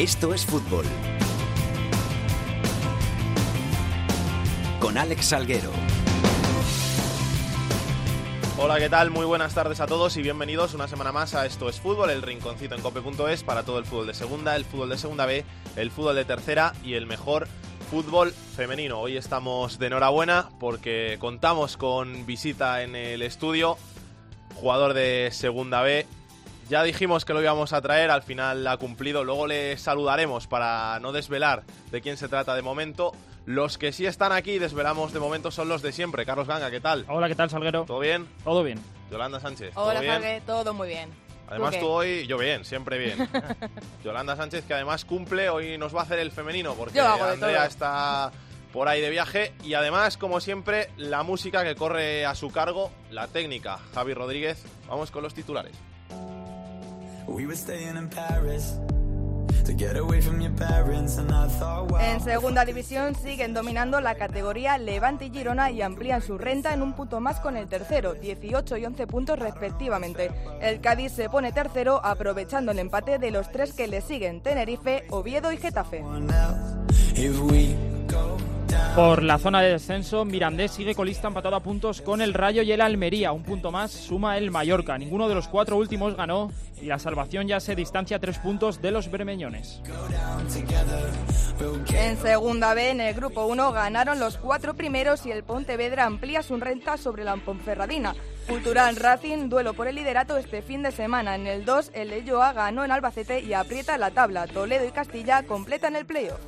Esto es fútbol. Con Alex Salguero. Hola, ¿qué tal? Muy buenas tardes a todos y bienvenidos una semana más a Esto es Fútbol, el rinconcito en cope.es para todo el fútbol de segunda, el fútbol de segunda B, el fútbol de tercera y el mejor fútbol femenino. Hoy estamos de enhorabuena porque contamos con visita en el estudio, jugador de segunda B. Ya dijimos que lo íbamos a traer, al final ha cumplido. Luego le saludaremos para no desvelar de quién se trata de momento. Los que sí están aquí, desvelamos de momento, son los de siempre. Carlos Ganga, ¿qué tal? Hola, ¿qué tal, Salguero? ¿Todo bien? Todo bien. Yolanda Sánchez. Hola, ¿todo bien? Salgue, todo muy bien. Además tú hoy, yo bien, siempre bien. Yolanda Sánchez, que además cumple, hoy nos va a hacer el femenino, porque Andrea está por ahí de viaje. Y además, como siempre, la música que corre a su cargo, la técnica, Javi Rodríguez. Vamos con los titulares. En segunda división siguen dominando la categoría Levante y Girona y amplían su renta en un punto más con el tercero, 18 y 11 puntos respectivamente. El Cádiz se pone tercero aprovechando el empate de los tres que le siguen, Tenerife, Oviedo y Getafe. Por la zona de descenso, Mirandés sigue colista empatado a puntos con el Rayo y el Almería. Un punto más suma el Mallorca. Ninguno de los cuatro últimos ganó y la salvación ya se distancia tres puntos de los bermeñones. En segunda B, en el grupo 1, ganaron los cuatro primeros y el Pontevedra amplía su renta sobre la Ponferradina. Cultural Racing, duelo por el liderato este fin de semana. En el 2, el Elloa ganó en Albacete y aprieta la tabla. Toledo y Castilla completan el playoff.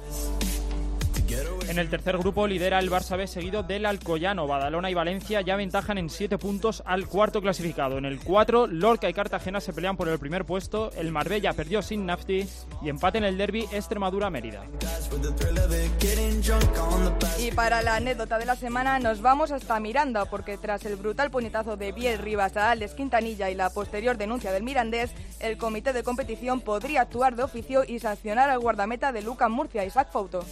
En el tercer grupo lidera el Barça B seguido del Alcoyano. Badalona y Valencia ya ventajan en siete puntos al cuarto clasificado. En el 4, Lorca y Cartagena se pelean por el primer puesto. El Marbella perdió sin Nafti y empate en el derby Extremadura-Mérida. Y para la anécdota de la semana nos vamos hasta Miranda porque tras el brutal puñetazo de Biel Rivas a Alex Quintanilla y la posterior denuncia del Mirandés, el comité de competición podría actuar de oficio y sancionar al guardameta de Lucas Murcia, Isaac Fouto.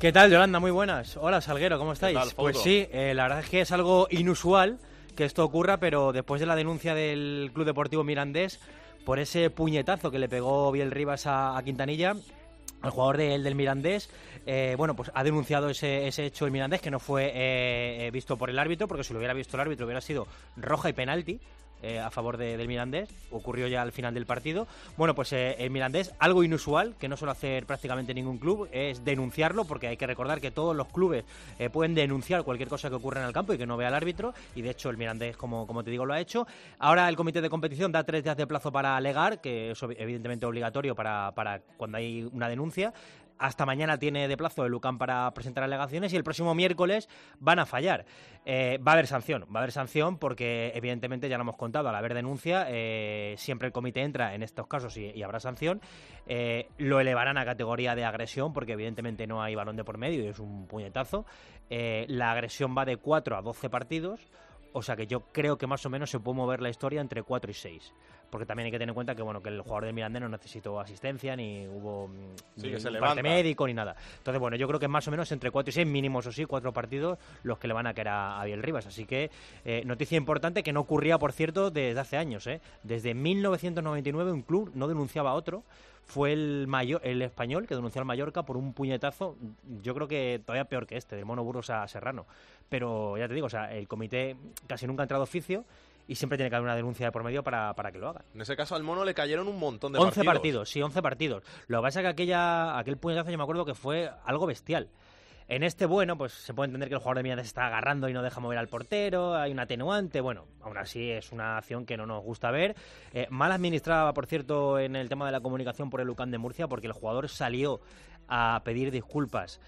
¿Qué tal, Yolanda? Muy buenas. Hola, Salguero, ¿cómo estáis? tal, pues sí, eh, la verdad es que es algo inusual que esto ocurra, pero después de la denuncia del Club Deportivo Mirandés por ese puñetazo que le pegó Biel Rivas a, a Quintanilla, el jugador del, del Mirandés, eh, bueno, pues ha denunciado ese, ese hecho el Mirandés que no fue eh, eh, visto por el árbitro, porque si lo hubiera visto el árbitro hubiera sido roja y penalti. Eh, a favor de- del Mirandés, ocurrió ya al final del partido. Bueno, pues eh, el Mirandés, algo inusual, que no suele hacer prácticamente ningún club, es denunciarlo, porque hay que recordar que todos los clubes eh, pueden denunciar cualquier cosa que ocurra en el campo y que no vea el árbitro, y de hecho el Mirandés, como, como te digo, lo ha hecho. Ahora el comité de competición da tres días de plazo para alegar, que es evidentemente obligatorio para, para cuando hay una denuncia. Hasta mañana tiene de plazo el UCAM para presentar alegaciones y el próximo miércoles van a fallar. Eh, va a haber sanción, va a haber sanción porque evidentemente ya lo hemos contado, al haber denuncia eh, siempre el comité entra en estos casos y, habrá sanción. Eh, lo elevarán a categoría de agresión porque evidentemente no hay balón de por medio y es un puñetazo. La agresión va de 4 a 12 partidos. O sea que yo creo que más o menos se puede mover la historia entre 4 y 6. Porque también hay que tener en cuenta que bueno que el jugador del Mirandés no necesitó asistencia, ni hubo mm, Sí, ni que se levanta. parte médico, ni nada. Entonces, bueno, yo creo que más o menos entre 4 y 6, mínimos o sí, cuatro partidos, los que le van a caer a, a Biel Rivas. Así que, eh, noticia importante que no ocurría, por cierto, desde hace años. ¿eh? Desde 1999 un club no denunciaba a otro. Fue el, mayor, el español que denunció al Mallorca por un puñetazo, yo creo que todavía peor que este, del Mono Burgos a Serrano. Pero ya te digo, o sea, el comité casi nunca ha entrado oficio y siempre tiene que haber una denuncia de por medio para, para que lo hagan. En ese caso al mono le cayeron un montón de 11 partidos. partidos. sí, 11 partidos. Lo que pasa es que aquella, aquel puñetazo yo me acuerdo que fue algo bestial. En este, bueno, pues se puede entender que el jugador de Mirandés se está agarrando y no deja mover al portero, hay un atenuante, bueno, aún así es una acción que no nos gusta ver. Eh, mal administrada, por cierto, en el tema de la comunicación por el Lucan de Murcia, porque el jugador salió a pedir disculpas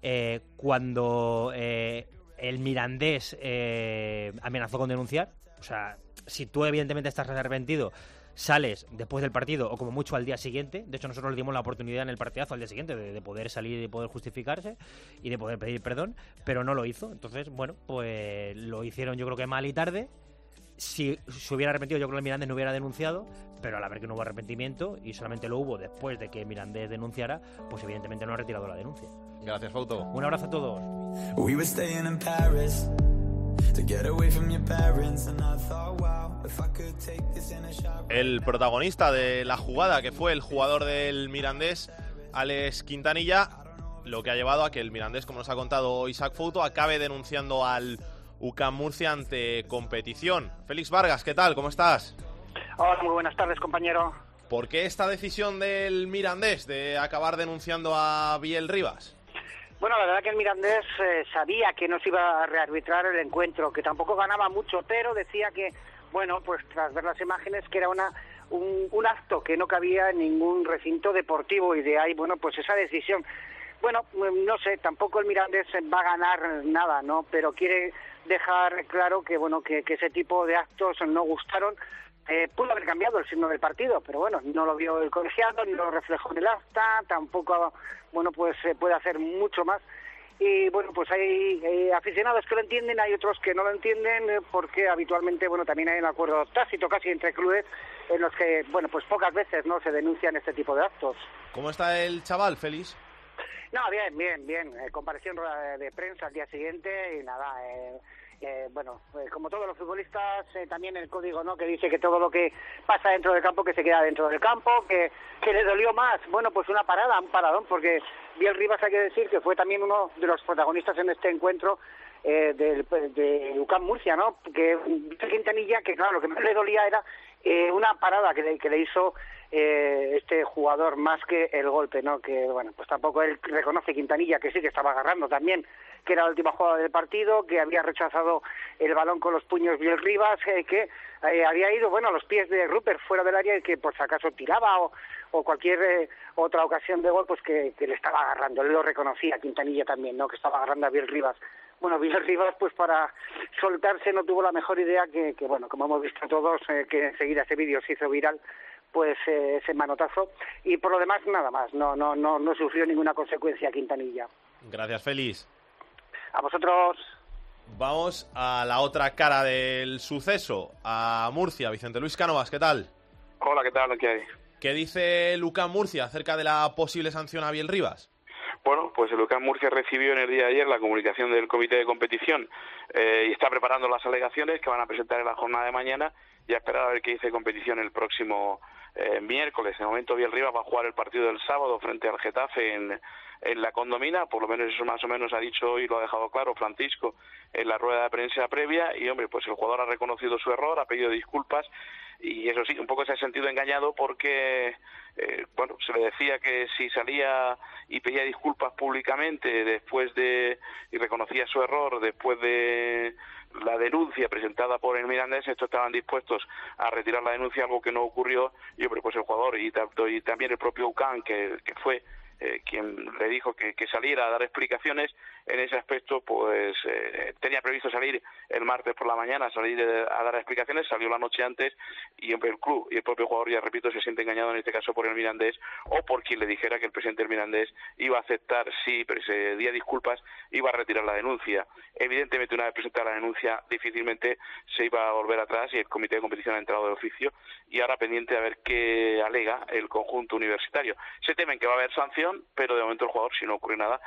eh, cuando eh, el Mirandés eh, amenazó con denunciar. O sea, si tú evidentemente estás arrepentido, sales después del partido o como mucho al día siguiente. De hecho, nosotros le dimos la oportunidad en el partidazo al día siguiente de, de poder salir y de poder justificarse y de poder pedir perdón, pero no lo hizo. Entonces, bueno, pues lo hicieron yo creo que mal y tarde. Si se hubiera arrepentido, yo creo que el Mirandés no hubiera denunciado, pero al haber que no hubo arrepentimiento y solamente lo hubo después de que Mirandés denunciara, pues evidentemente no ha retirado la denuncia. Gracias, Fauto. Un abrazo a todos. We El protagonista de la jugada, que fue el jugador del Mirandés, Alex Quintanilla, lo que ha llevado a que el Mirandés, como nos ha contado Isaac Fouto, acabe denunciando al UCAM Murcia ante competición. Félix Vargas, ¿qué tal? ¿Cómo estás? Hola, muy buenas tardes, compañero. ¿Por qué esta decisión del Mirandés de acabar denunciando a Biel Rivas? Bueno, la verdad que el Mirandés eh, sabía que no se iba a rearbitrar el encuentro, que tampoco ganaba mucho, pero decía que, bueno, pues tras ver las imágenes, que era una un, un acto que no cabía en ningún recinto deportivo y de ahí, bueno, pues esa decisión. Bueno, mm, no sé, tampoco el Mirandés va a ganar nada, ¿no? Pero quiere dejar claro que, bueno, que, que ese tipo de actos no gustaron eh, pudo haber cambiado el signo del partido, pero bueno, no lo vio el colegiado, ni lo reflejó en el acta, tampoco, bueno, pues se puede hacer mucho más. Y bueno, pues hay eh, aficionados que lo entienden, hay otros que no lo entienden, eh, porque habitualmente, bueno, también hay un acuerdo tácito casi entre clubes en los que, bueno, pues pocas veces, ¿no?, se denuncian este tipo de actos. ¿Cómo está el chaval, Félix? No, bien, bien, bien. Eh, compareció en rueda de prensa al día siguiente y nada, eh, eh, bueno, pues como todos los futbolistas, eh, también el código no que dice que todo lo que pasa dentro del campo que se queda dentro del campo, que, que le dolió más, bueno, pues una parada, un paradón, porque Biel Rivas hay que decir que fue también uno de los protagonistas en este encuentro eh, del, de Lucán Murcia, ¿no? Que Quintanilla, que claro, lo que más le dolía era eh, una parada que le, que le hizo eh, este jugador más que el golpe, ¿no? Que bueno, pues tampoco él reconoce Quintanilla que sí que estaba agarrando también, que era la última jugada del partido, que había rechazado el balón con los puños Biel Rivas, eh, que eh, había ido, bueno, a los pies de Rupert fuera del área y que por si acaso tiraba o, o cualquier eh, otra ocasión de gol, pues que, le estaba agarrando. Él lo reconocía, Quintanilla también, ¿no? Que estaba agarrando a Biel Rivas. Bueno, Biel Rivas, pues para soltarse no tuvo la mejor idea que, que bueno, como hemos visto todos, eh, que enseguida ese vídeo se hizo viral, pues eh, ese manotazo y por lo demás nada más, no no no no sufrió ninguna consecuencia Quintanilla. Gracias, Félix. A vosotros. Vamos a la otra cara del suceso, a Murcia. Vicente Luis Cánovas, ¿qué tal? Hola, ¿qué tal? ¿Qué hay? ¿Qué dice Lucas Murcia acerca de la posible sanción a Biel Rivas? Bueno, pues el Lucas Murcia recibió en el día de ayer la comunicación del comité de competición eh, y está preparando las alegaciones que van a presentar en la jornada de mañana y a esperar a ver qué dice competición el próximo eh, miércoles. De momento Rivas va a jugar el partido del sábado frente al Getafe en, en la condomina, por lo menos eso más o menos ha dicho hoy, lo ha dejado claro Francisco en la rueda de prensa previa y hombre, pues el jugador ha reconocido su error, ha pedido disculpas y eso sí, un poco se ha sentido engañado porque, eh, bueno, se le decía que si salía y pedía disculpas públicamente después de, y reconocía su error después de la denuncia presentada por el Mirandés, estos estaban dispuestos a retirar la denuncia, algo que no ocurrió, y hombre, pues el jugador y, también el propio UCAN, que fue eh, quien le dijo que, saliera a dar explicaciones en ese aspecto, pues eh, tenía previsto salir el martes por la mañana, salir eh, a dar explicaciones, salió la noche antes y el club y el propio jugador, ya repito, se siente engañado en este caso por el Mirandés o por quien le dijera que el presidente Mirandés iba a aceptar, sí, pero se día disculpas, iba a retirar la denuncia. Evidentemente, una vez presentada la denuncia, difícilmente se iba a volver atrás y el comité de competición ha entrado de oficio y ahora pendiente a ver qué alega el conjunto universitario. Se temen que va a haber sanción, pero de momento el jugador, si no ocurre nada,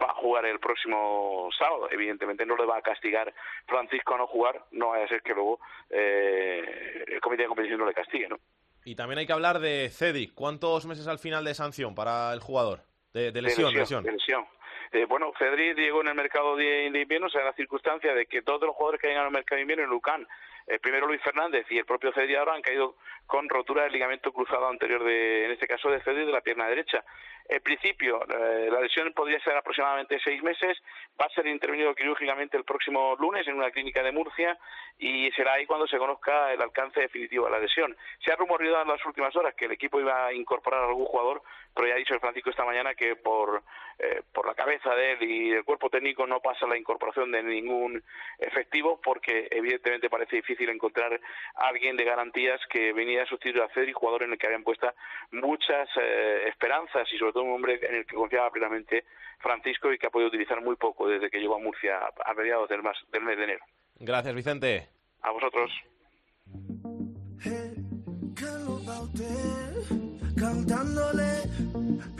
va a jugar el próximo sábado. Evidentemente no le va a castigar Francisco a no jugar, no vaya a ser que luego eh, el comité de competición no le castigue, ¿no? Y también hay que hablar de Cedric. ¿Cuántos meses al final de sanción para el jugador? De, de lesión, de lesión. de lesión. Eh, bueno, Cedric llegó en el mercado de, invierno, o sea, la circunstancia de que todos los jugadores que llegan al mercado de invierno en Lucán, eh, primero Luis Fernández y el propio Cedric ahora han caído con rotura del ligamento cruzado anterior de, en este caso de Cedric de la pierna derecha. En principio, eh, la lesión podría ser aproximadamente seis meses, va a ser intervenido quirúrgicamente el próximo lunes en una clínica de Murcia y será ahí cuando se conozca el alcance definitivo de la lesión. Se ha rumoreado en las últimas horas que el equipo iba a incorporar a algún jugador, pero ya ha dicho el Francisco esta mañana que por, eh, por la cabeza de él y el cuerpo técnico no pasa la incorporación de ningún efectivo porque evidentemente parece difícil encontrar a alguien de garantías que venía a sustituir a Cedric, jugador en el que habían puesta muchas eh, esperanzas y sobre todo un hombre en el que confiaba plenamente Francisco y que ha podido utilizar muy poco desde que llegó a Murcia a mediados del, del mes de enero. Gracias, Vicente. A vosotros.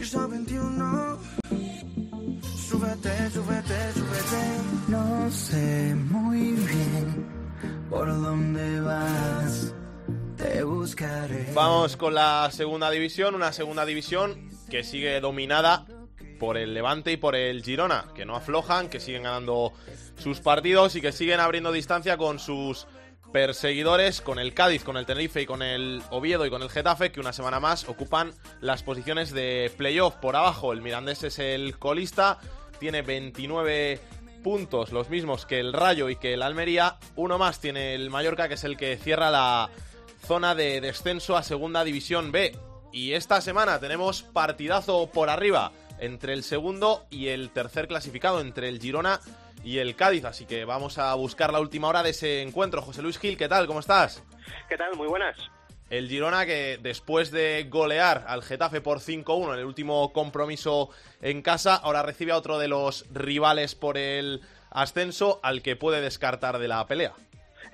Pisa 21 Súbete, súbete, súbete. No por vas. Vamos con la segunda división, una segunda división que sigue dominada por el Levante y por el Girona, que no aflojan, que siguen ganando sus partidos y que siguen abriendo distancia con sus perseguidores, con el Cádiz, con el Tenerife y con el Oviedo y con el Getafe, que una semana más ocupan las posiciones de playoff por abajo. El Mirandés es el colista, tiene 29 puntos, los mismos que el Rayo y que el Almería. Uno más tiene el Mallorca, que es el que cierra la zona de descenso a Segunda División B. Y esta semana tenemos partidazo por arriba entre el segundo y el tercer clasificado, entre el Girona y el Cádiz. Así que vamos a buscar la última hora de ese encuentro. José Luis Gil, ¿qué tal? ¿Cómo estás? ¿Qué tal? Muy buenas. El Girona que después de golear al Getafe por 5-1 en el último compromiso en casa, ahora recibe a otro de los rivales por el ascenso al que puede descartar de la pelea.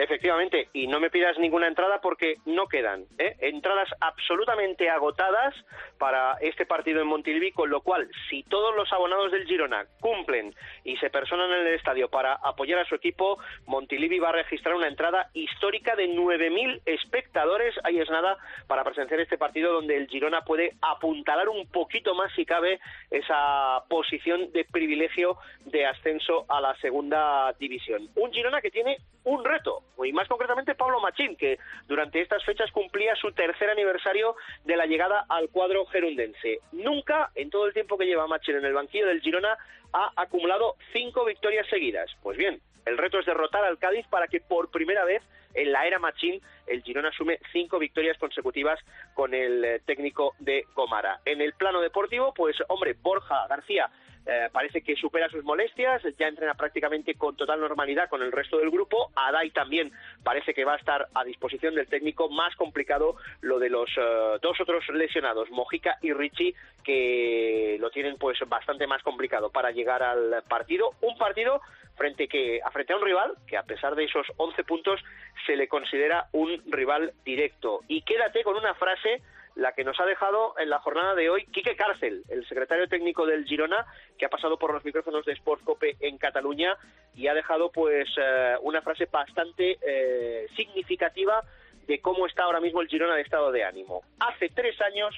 Efectivamente, y no me pidas ninguna entrada porque no quedan. ¿eh? Entradas absolutamente agotadas para este partido en Montilivi, con lo cual, si todos los abonados del Girona cumplen y se personan en el estadio para apoyar a su equipo, Montilivi va a registrar una entrada histórica de 9.000 espectadores. Ahí es nada para presenciar este partido donde el Girona puede apuntalar un poquito más, si cabe, esa posición de privilegio de ascenso a la segunda división. Un Girona que tiene un reto, y más concretamente Pablo Machín, que durante estas fechas cumplía su tercer aniversario de la llegada al cuadro gerundense. Nunca, en todo el tiempo que lleva Machín en el banquillo del Girona, ha acumulado cinco victorias seguidas. Pues bien, el reto es derrotar al Cádiz para que por primera vez en la era Machín el Girona asume cinco victorias consecutivas con el eh, técnico de Gomara. En el plano deportivo, pues hombre, Borja García eh, parece que supera sus molestias, ya entrena prácticamente con total normalidad con el resto del grupo. Adai también parece que va a estar a disposición del técnico. Más complicado lo de los eh, dos otros lesionados, Mojica y Richie, que lo tienen pues bastante más complicado para llegar al partido. Un partido frente, que, frente a un rival que a pesar de esos 11 puntos se le considera un rival directo. Y quédate con una frase la que nos ha dejado en la jornada de hoy Quique Cárcel, el secretario técnico del Girona, que ha pasado por los micrófonos de Sportscope en Cataluña y ha dejado pues eh, una frase bastante eh, significativa de cómo está ahora mismo el Girona de estado de ánimo. Hace tres años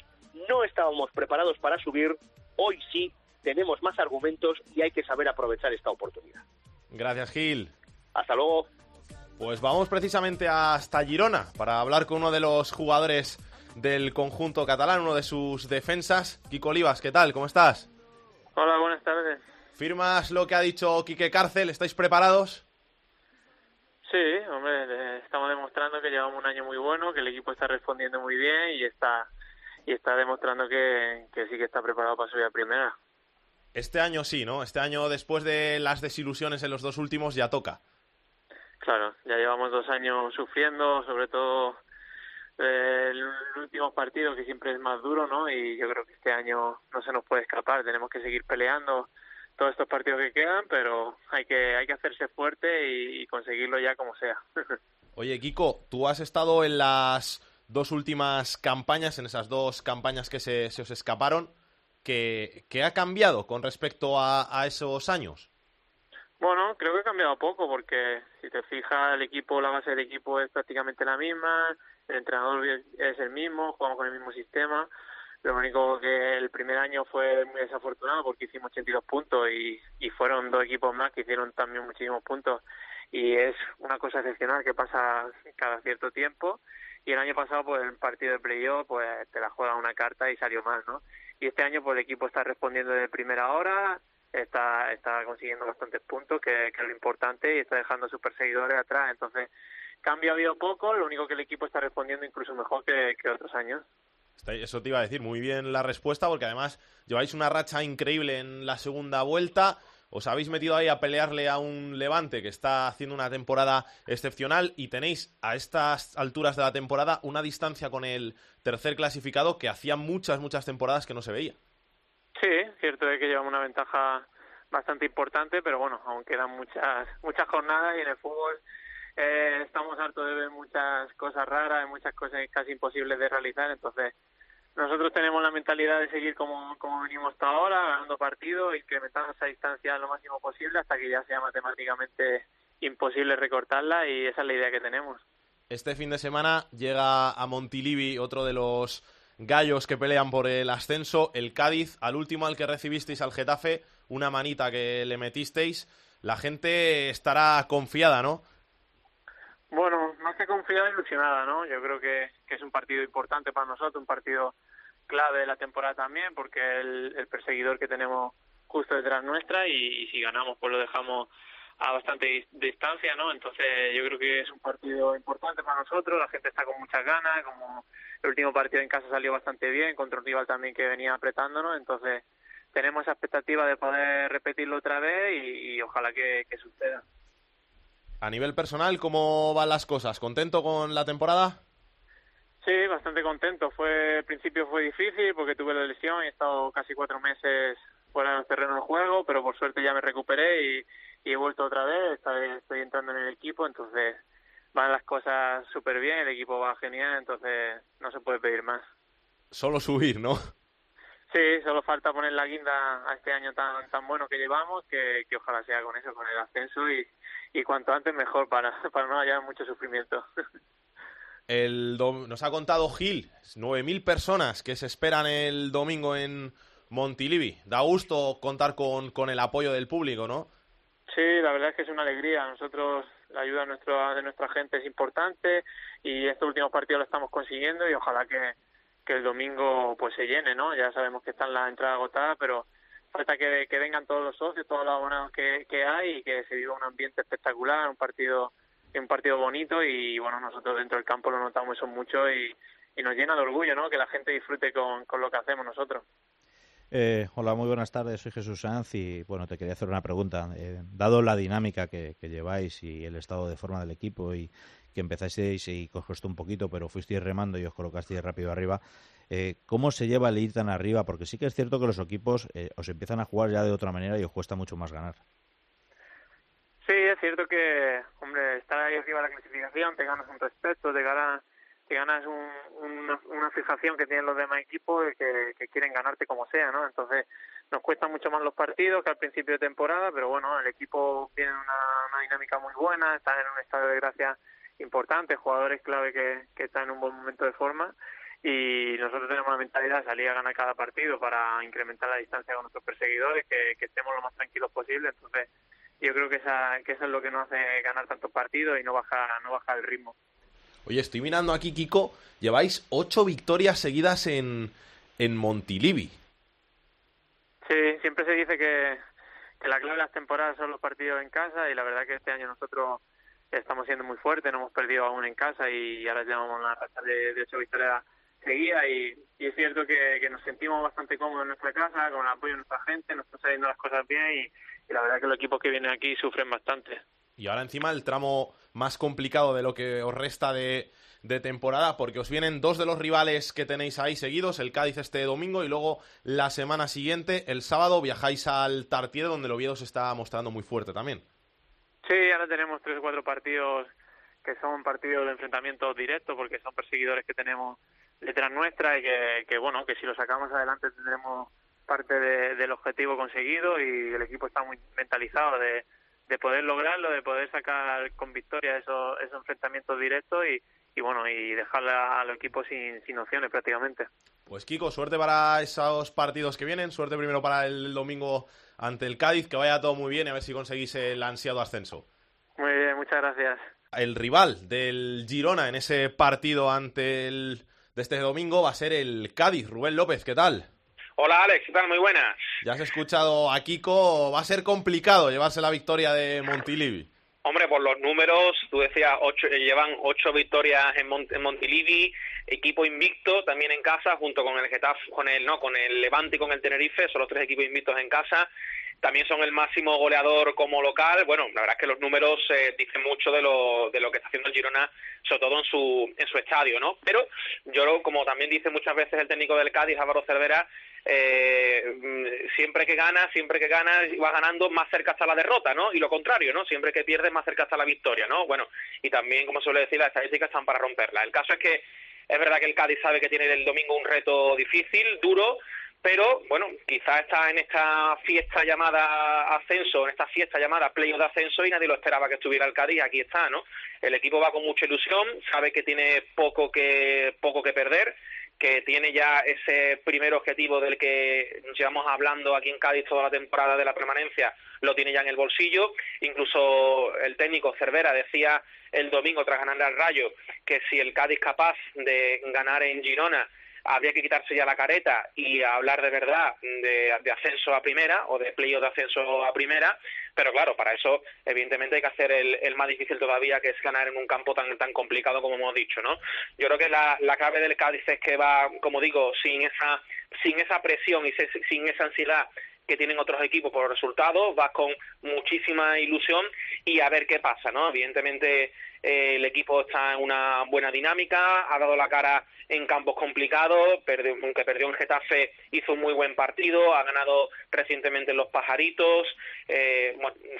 no estábamos preparados para subir, hoy sí tenemos más argumentos y hay que saber aprovechar esta oportunidad. Gracias, Gil. Hasta luego. Pues vamos precisamente hasta Girona para hablar con uno de los jugadores del conjunto catalán, uno de sus defensas. Kiko Olivas, ¿qué tal? ¿Cómo estás? Hola, buenas tardes. ¿Firmas lo que ha dicho Quique Cárcel? ¿Estáis preparados? Sí, hombre, estamos demostrando que llevamos un año muy bueno, que el equipo está respondiendo muy bien y está y está demostrando que, que sí que está preparado para subir a primera. Este año sí, ¿no? Este año, después de las desilusiones en los dos últimos, ya toca. Claro, ya llevamos dos años sufriendo, sobre todo eh, el último partido que siempre es más duro, ¿no? Y yo creo que este año no se nos puede escapar, tenemos que seguir peleando todos estos partidos que quedan, pero hay que hay que hacerse fuerte y, conseguirlo ya como sea. Oye, Kiko, tú has estado en las dos últimas campañas, en esas dos campañas que se, se os escaparon. ¿Qué, ¿Qué, ha cambiado con respecto a, a esos años? Bueno, creo que ha cambiado poco porque si te fijas el equipo, la base del equipo es prácticamente la misma, el entrenador es el mismo, jugamos con el mismo sistema. Lo único que el primer año fue muy desafortunado porque hicimos 82 puntos y, y fueron dos equipos más que hicieron también muchísimos puntos. Y es una cosa excepcional que pasa cada cierto tiempo. Y el año pasado, pues el partido de playoff, pues te la juega una carta y salió mal, ¿no? Y este año, pues el equipo está respondiendo de primera hora, está, está consiguiendo bastantes puntos, que, que es lo importante, y está dejando a sus perseguidores atrás. Entonces, Cambio ha habido poco, lo único que el equipo está respondiendo incluso mejor que, otros años. Eso te iba a decir, muy bien la respuesta, porque además lleváis una racha increíble en la segunda vuelta. Os habéis metido ahí a pelearle a un Levante que está haciendo una temporada excepcional y tenéis a estas alturas de la temporada una distancia con el tercer clasificado que hacía muchas, muchas temporadas que no se veía. Sí, cierto es que llevamos una ventaja bastante importante, pero bueno, aún quedan muchas, muchas jornadas y en el fútbol eh, estamos hartos de ver muchas cosas raras, muchas cosas casi imposibles de realizar, entonces nosotros tenemos la mentalidad de seguir como, como venimos hasta ahora, ganando partidos, incrementando esa distancia lo máximo posible hasta que ya sea matemáticamente imposible recortarla y esa es la idea que tenemos. este fin de semana llega a Montilivi otro de los gallos que pelean por el ascenso, el Cádiz, al último al que recibisteis al Getafe, una manita que le metisteis. La gente estará confiada, ¿no? Bueno, más que confiada, ilusionada, ¿no? Yo creo que, es un partido importante para nosotros, un partido clave de la temporada también, porque el, el perseguidor que tenemos justo detrás nuestra y, si ganamos pues lo dejamos a bastante distancia, ¿no? Entonces yo creo que es un partido importante para nosotros, la gente está con muchas ganas, como el último partido en casa salió bastante bien, contra un rival también que venía apretándonos, entonces tenemos esa expectativa de poder repetirlo otra vez y, ojalá que suceda. A nivel personal, ¿cómo van las cosas? ¿Contento con la temporada? Sí, bastante contento. Fue, al principio fue difícil porque tuve la lesión y he estado casi cuatro meses fuera del terreno de juego, pero por suerte ya me recuperé y, he vuelto otra vez. estoy entrando en el equipo, entonces van las cosas súper bien, el equipo va genial, entonces no se puede pedir más. Solo subir, ¿no? Sí, solo falta poner la guinda a este año tan tan bueno que llevamos, que, que ojalá sea con eso, con el ascenso y, y cuanto antes mejor para, para no haya mucho sufrimiento. El nos ha contado Gil, 9.000 personas que se esperan el domingo en Montilivi. Da gusto contar con, con el apoyo del público, ¿no? Sí, la verdad es que es una alegría. Nosotros, la ayuda de, nuestro, de nuestra gente es importante y este último partido lo estamos consiguiendo y ojalá que, que el domingo pues se llene, ¿no? Ya sabemos que están las entradas agotadas, pero falta que, que vengan todos los socios, todos los abonados que, que hay y que se viva un ambiente espectacular, un partido un partido bonito y bueno, nosotros dentro del campo lo notamos eso mucho y, y nos llena de orgullo, ¿no? Que la gente disfrute con, con lo que hacemos nosotros. Eh, hola, muy buenas tardes. Soy Jesús Sanz y bueno, te quería hacer una pregunta. Eh, dado la dinámica que, lleváis y el estado de forma del equipo y que empezasteis y os costó un poquito, pero fuisteis remando y os colocasteis rápido arriba, eh, ¿cómo se lleva el ir tan arriba? Porque sí que es cierto que los equipos eh, os empiezan a jugar ya de otra manera y os cuesta mucho más ganar. Sí, es cierto que, hombre, estar ahí arriba de la clasificación, te ganas un respeto, te ganas, te ganas una, fijación que tienen los demás equipos que, que quieren ganarte como sea, ¿no? Entonces, nos cuestan mucho más los partidos que al principio de temporada, pero bueno, el equipo tiene una, dinámica muy buena, está en un estado de gracia importante, jugadores clave que, que están en un buen momento de forma y nosotros tenemos la mentalidad de salir a ganar cada partido para incrementar la distancia con nuestros perseguidores, que, que estemos lo más tranquilos posible, entonces yo creo que, esa, que eso es lo que nos hace ganar tantos partidos y no baja, no baja el ritmo. Oye, estoy mirando aquí, Kiko, lleváis ocho victorias seguidas en, en Montilivi. Sí, siempre se dice que, que la clave de las temporadas son los partidos en casa y la verdad que este año nosotros estamos siendo muy fuertes, no hemos perdido aún en casa y ahora llevamos una racha de, ocho victorias seguidas y, y, es cierto que, nos sentimos bastante cómodos en nuestra casa, con el apoyo de nuestra gente, nos están saliendo las cosas bien y la verdad que los equipos que vienen aquí sufren bastante. Y ahora encima el tramo más complicado de lo que os resta de, de temporada, porque os vienen dos de los rivales que tenéis ahí seguidos, el Cádiz este domingo y luego la semana siguiente, el sábado, viajáis al Tartiere, donde el Oviedo se está mostrando muy fuerte también. Sí, ahora tenemos tres o cuatro partidos que son partidos de enfrentamiento directo, porque son perseguidores que tenemos detrás nuestra y que, bueno, que si lo sacamos adelante tendremos parte de, del objetivo conseguido y el equipo está muy mentalizado de, de poder lograrlo, de poder sacar con victoria esos, esos enfrentamientos directos y, y bueno, y dejar al equipo sin, sin opciones prácticamente. Pues Kiko, suerte para esos partidos que vienen, suerte primero para el domingo ante el Cádiz, que vaya todo muy bien y a ver si conseguís el ansiado ascenso. Muy bien, muchas gracias. El rival del Girona en ese partido ante el de este domingo va a ser el Cádiz. Rubén López, ¿qué tal? Hola Alex, ¿qué tal? Muy buenas. Ya has escuchado a Kiko, va a ser complicado llevarse la victoria de Montilivi. Hombre, por los números, tú decías, ocho, eh, llevan ocho victorias en, en Montilivi, equipo invicto también en casa, junto con el Getafe, con el, no, con el Levante y con el Tenerife, son los tres equipos invictos en casa. También son el máximo goleador como local. Bueno, la verdad es que los números eh, dicen mucho de lo, de lo que está haciendo el Girona, sobre todo en su, en su estadio, ¿no? Pero yo, como también dice muchas veces el técnico del Cádiz, Álvaro Cervera, eh, siempre que gana, siempre que gana, va ganando, más cerca está la derrota, ¿no? Y lo contrario, ¿no? Siempre que pierde, más cerca está la victoria, ¿no? Bueno, y también, como suele decir, las estadísticas están para romperla. El caso es que es verdad que el Cádiz sabe que tiene el domingo un reto difícil, duro, pero bueno, quizás está en esta fiesta llamada ascenso, en esta fiesta llamada playoff de ascenso y nadie lo esperaba que estuviera el Cádiz, aquí está, ¿no? El equipo va con mucha ilusión, sabe que tiene poco que poco que perder, que tiene ya ese primer objetivo del que llevamos hablando aquí en Cádiz toda la temporada de la permanencia, lo tiene ya en el bolsillo. Incluso el técnico Cervera decía el domingo tras ganarle al Rayo que si el Cádiz capaz de ganar en Girona habría que quitarse ya la careta y hablar de verdad de, ascenso a primera o de playoff de ascenso a primera, pero claro, para eso evidentemente hay que hacer el, más difícil todavía, que es ganar en un campo tan tan complicado como hemos dicho, ¿no? Yo creo que la, la clave del Cádiz es que va, como digo, sin esa sin esa presión y sin esa ansiedad que tienen otros equipos por resultados, vas con muchísima ilusión y a ver qué pasa, ¿no? Evidentemente eh, el equipo está en una buena dinámica, ha dado la cara en campos complicados, perdió, aunque perdió en Getafe, hizo un muy buen partido, ha ganado recientemente en los Pajaritos, eh,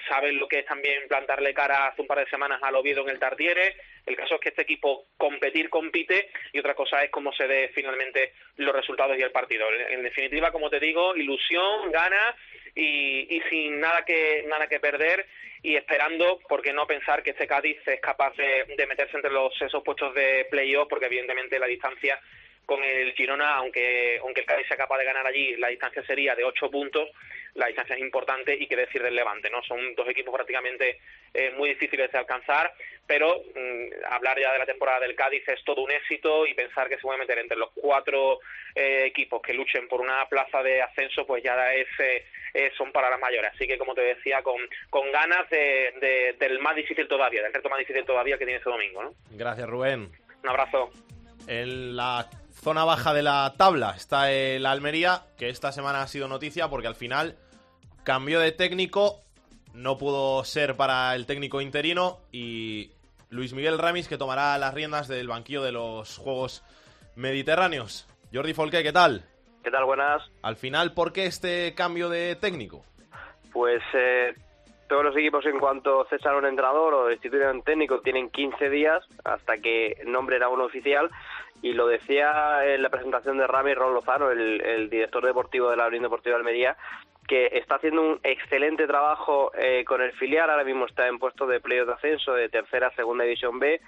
saben lo que es también plantarle cara hace un par de semanas al Oviedo en el Tartiere, el caso es que este equipo competir compite y otra cosa es cómo se ve finalmente los resultados y el partido. En definitiva, como te digo, ilusión, gana y, y sin nada que nada que perder y esperando, porque no pensar que este Cádiz es capaz de, meterse entre los esos puestos de playoff, porque evidentemente la distancia con el Girona, aunque, aunque el Cádiz sea capaz de ganar allí, la distancia sería de ocho puntos, la distancia es importante y qué decir del Levante, ¿no? Son dos equipos prácticamente eh, muy difíciles de alcanzar, pero mm, hablar ya de la temporada del Cádiz es todo un éxito y pensar que se puede meter entre los cuatro eh, equipos que luchen por una plaza de ascenso, pues ya es, eh, son para las mayores. Así que, como te decía, con, con ganas de, del más difícil todavía, del reto más difícil todavía que tiene este domingo, ¿no? Gracias, Rubén. Un abrazo. En la zona baja de la tabla está el Almería, que esta semana ha sido noticia porque al final cambió de técnico, no pudo ser para el técnico interino y Luis Miguel Ramis que tomará las riendas del banquillo de los Juegos Mediterráneos. Jordi Folque, ¿qué tal? ¿Qué tal? Buenas. Al final, ¿por qué este cambio de técnico? Pues eh, todos los equipos en cuanto cesan un entrenador o destituyen un técnico tienen 15 días hasta que nombren a un oficial y lo decía en la presentación de Rami Ron Lozano, el, director deportivo de la Unión Deportiva de Almería, que está haciendo un excelente trabajo eh, con el filial, ahora mismo está en puesto de playoff de ascenso de tercera a segunda división B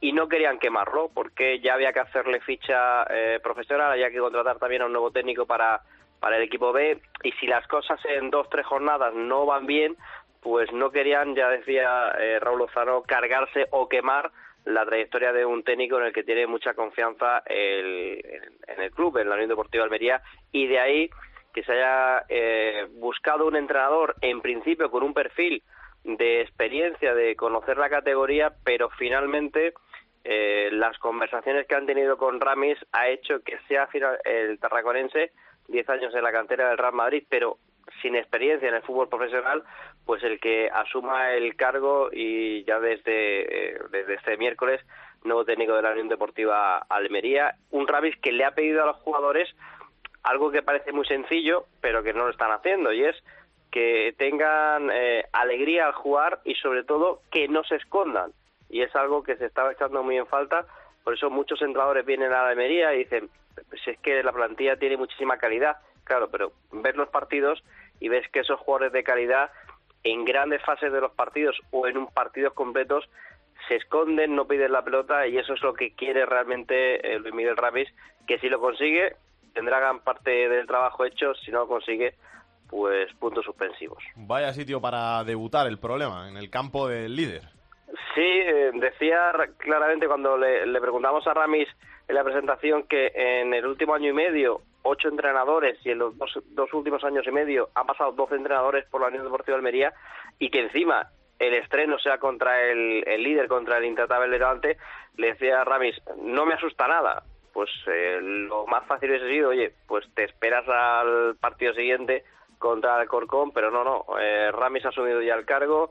y no querían quemarlo porque ya había que hacerle ficha eh, profesional, había que contratar también a un nuevo técnico para, para el equipo B. Y si las cosas en dos, tres jornadas no van bien, pues no querían, ya decía eh, Raúl Lozano, cargarse o quemar la trayectoria de un técnico en el que tiene mucha confianza el, en el club, en la Unión Deportiva Almería, y de ahí que se haya eh, buscado un entrenador, en principio con un perfil de experiencia, de conocer la categoría, pero finalmente eh, las conversaciones que han tenido con Ramis ha hecho que sea el tarraconense 10 años en la cantera del Real Madrid, pero sin experiencia en el fútbol profesional, pues el que asuma el cargo y ya desde, eh, desde este miércoles, nuevo técnico de la Unión Deportiva Almería, un Ramis que le ha pedido a los jugadores algo que parece muy sencillo, pero que no lo están haciendo, y es que tengan eh, alegría al jugar y sobre todo que no se escondan. Y es algo que se estaba echando muy en falta, por eso muchos entrenadores vienen a Almería y dicen, pues es que la plantilla tiene muchísima calidad, claro, pero ver los partidos y ves que esos jugadores de calidad en grandes fases de los partidos o en un partidos completos se esconden, no piden la pelota y eso es lo que quiere realmente eh, Luis Miguel Ramis, que si lo consigue tendrá gran parte del trabajo hecho, si no lo consigue, pues puntos suspensivos. Vaya sitio para debutar el problema, en el campo del líder. Sí, eh, decía claramente cuando le, le preguntamos a Ramis en la presentación que en el último año y medio ocho entrenadores y en los dos, últimos años y medio han pasado doce entrenadores por la Unión Deportiva de Almería y que encima el estreno sea contra el, líder, contra el intratable Levante, le decía a Ramis, no me asusta nada. Pues eh, lo más fácil hubiese sido, oye, pues te esperas al partido siguiente contra el Corcón, pero no, no, eh, Ramis ha asumido ya el cargo,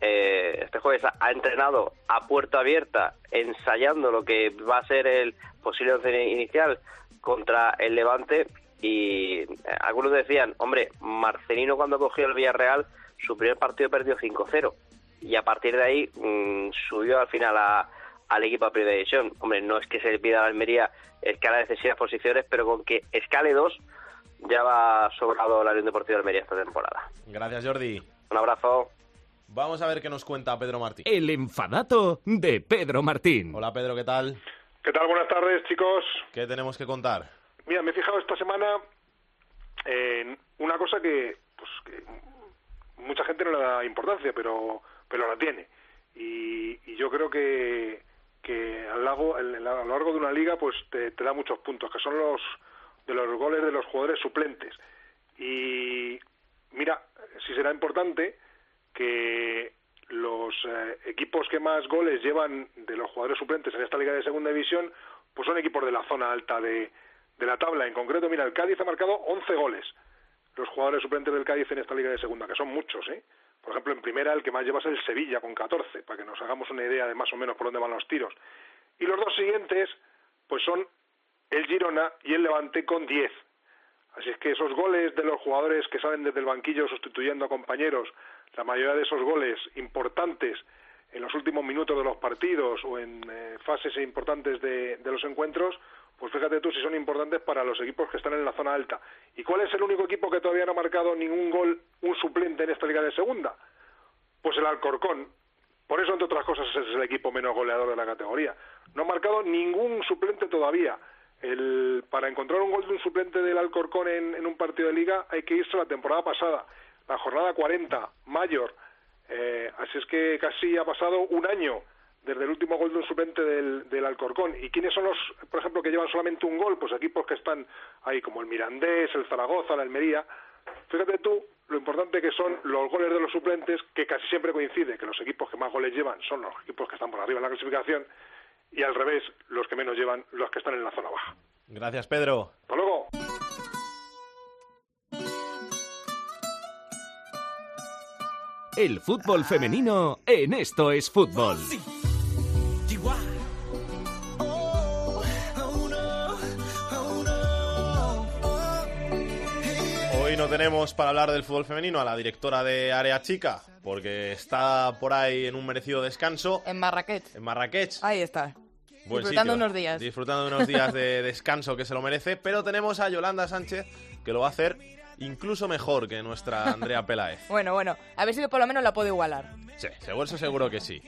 eh, este jueves ha, entrenado a puerta abierta, ensayando lo que va a ser el posible inicial contra el Levante y eh, algunos decían, hombre, Marcelino cuando cogió el Villarreal, su primer partido perdió 5-0 y a partir de ahí mm, subió al final al equipo a primera división. Hombre, no es que se le pida a Almería escala de excesivas posiciones, pero con que escale dos, ya va sobrado la Unión Deportiva de Almería esta temporada. Gracias, Jordi. Un abrazo. Vamos a ver qué nos cuenta Pedro Martín. El enfadato de Pedro Martín. Hola, Pedro, ¿qué tal? ¿Qué tal? Buenas tardes, chicos. ¿Qué tenemos que contar? Mira, me he fijado esta semana en una cosa que, pues, que mucha gente no le da importancia, pero, pero la tiene. Y, y yo creo que, que a, lo largo, a lo largo de una liga pues te, te da muchos puntos, que son los de los goles de los jugadores suplentes. Y mira, si será importante que los eh, equipos que más goles llevan de los jugadores suplentes en esta liga de segunda división, pues son equipos de la zona alta de, de la tabla. En concreto, mira, el Cádiz ha marcado 11 goles. Los jugadores suplentes del Cádiz en esta liga de segunda, que son muchos, ¿eh? Por ejemplo, en primera el que más lleva es el Sevilla con 14, para que nos hagamos una idea de más o menos por dónde van los tiros. Y los dos siguientes, pues son el Girona y el Levante con 10. Así es que esos goles de los jugadores que salen desde el banquillo sustituyendo a compañeros, la mayoría de esos goles importantes en los últimos minutos de los partidos o en eh, fases importantes de, de los encuentros, pues fíjate tú si son importantes para los equipos que están en la zona alta. ¿Y cuál es el único equipo que todavía no ha marcado ningún gol, un suplente en esta liga de segunda? Pues el Alcorcón. Por eso, entre otras cosas, es el equipo menos goleador de la categoría. No ha marcado ningún suplente todavía. El, para encontrar un gol de un suplente del Alcorcón en, en un partido de liga hay que irse a la temporada pasada, la jornada 40, mayor. Eh, así es que casi ha pasado un año desde el último gol de un suplente del, del, Alcorcón. ¿Y quiénes son los, por ejemplo, que llevan solamente un gol? Pues equipos que están ahí, como el Mirandés, el Zaragoza, la Almería. Fíjate tú lo importante que son los goles de los suplentes, que casi siempre coincide que los equipos que más goles llevan son los equipos que están por arriba en la clasificación, y al revés, los que menos llevan, los que están en la zona baja. Gracias, Pedro. Hasta luego. El fútbol femenino en Esto es Fútbol. Hoy no tenemos para hablar del fútbol femenino a la directora de Área Chica, porque está por ahí en un merecido descanso. En Marrakech. En Marrakech. Ahí está. Buen disfrutando sitio. unos días. Disfrutando de unos días de descanso que se lo merece. Pero tenemos a Yolanda Sánchez, que lo va a hacer incluso mejor que nuestra Andrea Peláez. Bueno, bueno, a ver si por lo menos la puedo igualar. Sí, seguro, seguro que sí.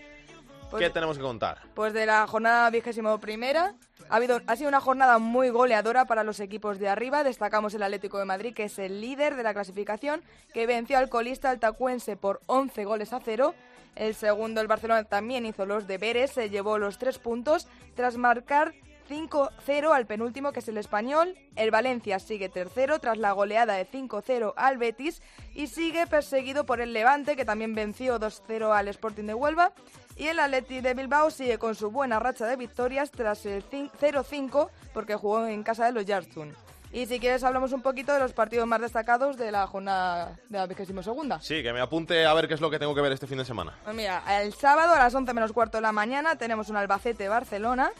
Pues- ¿Qué tenemos que contar? Pues de la jornada vigésimo primera, ha, habido, ha sido una jornada muy goleadora para los equipos de arriba. Destacamos el Atlético de Madrid, que es el líder de la clasificación, que venció al colista altacuense por 11 goles a cero. El segundo, el Barcelona, también hizo los deberes, se llevó los tres puntos tras marcar 5-0 al penúltimo, que es el español. El Valencia sigue tercero tras la goleada de 5-0 al Betis y sigue perseguido por el Levante, que también venció 2-0 al Sporting de Huelva. Y el Atleti de Bilbao sigue con su buena racha de victorias tras el 0-5 porque jugó en casa de los Yartun. Y si quieres hablamos un poquito de los partidos más destacados de la jornada de la 22 segunda. Sí, que me apunte a ver qué es lo que tengo que ver este fin de semana. Pues mira, el sábado a las 11 menos cuarto de la mañana tenemos un Albacete-Barcelona.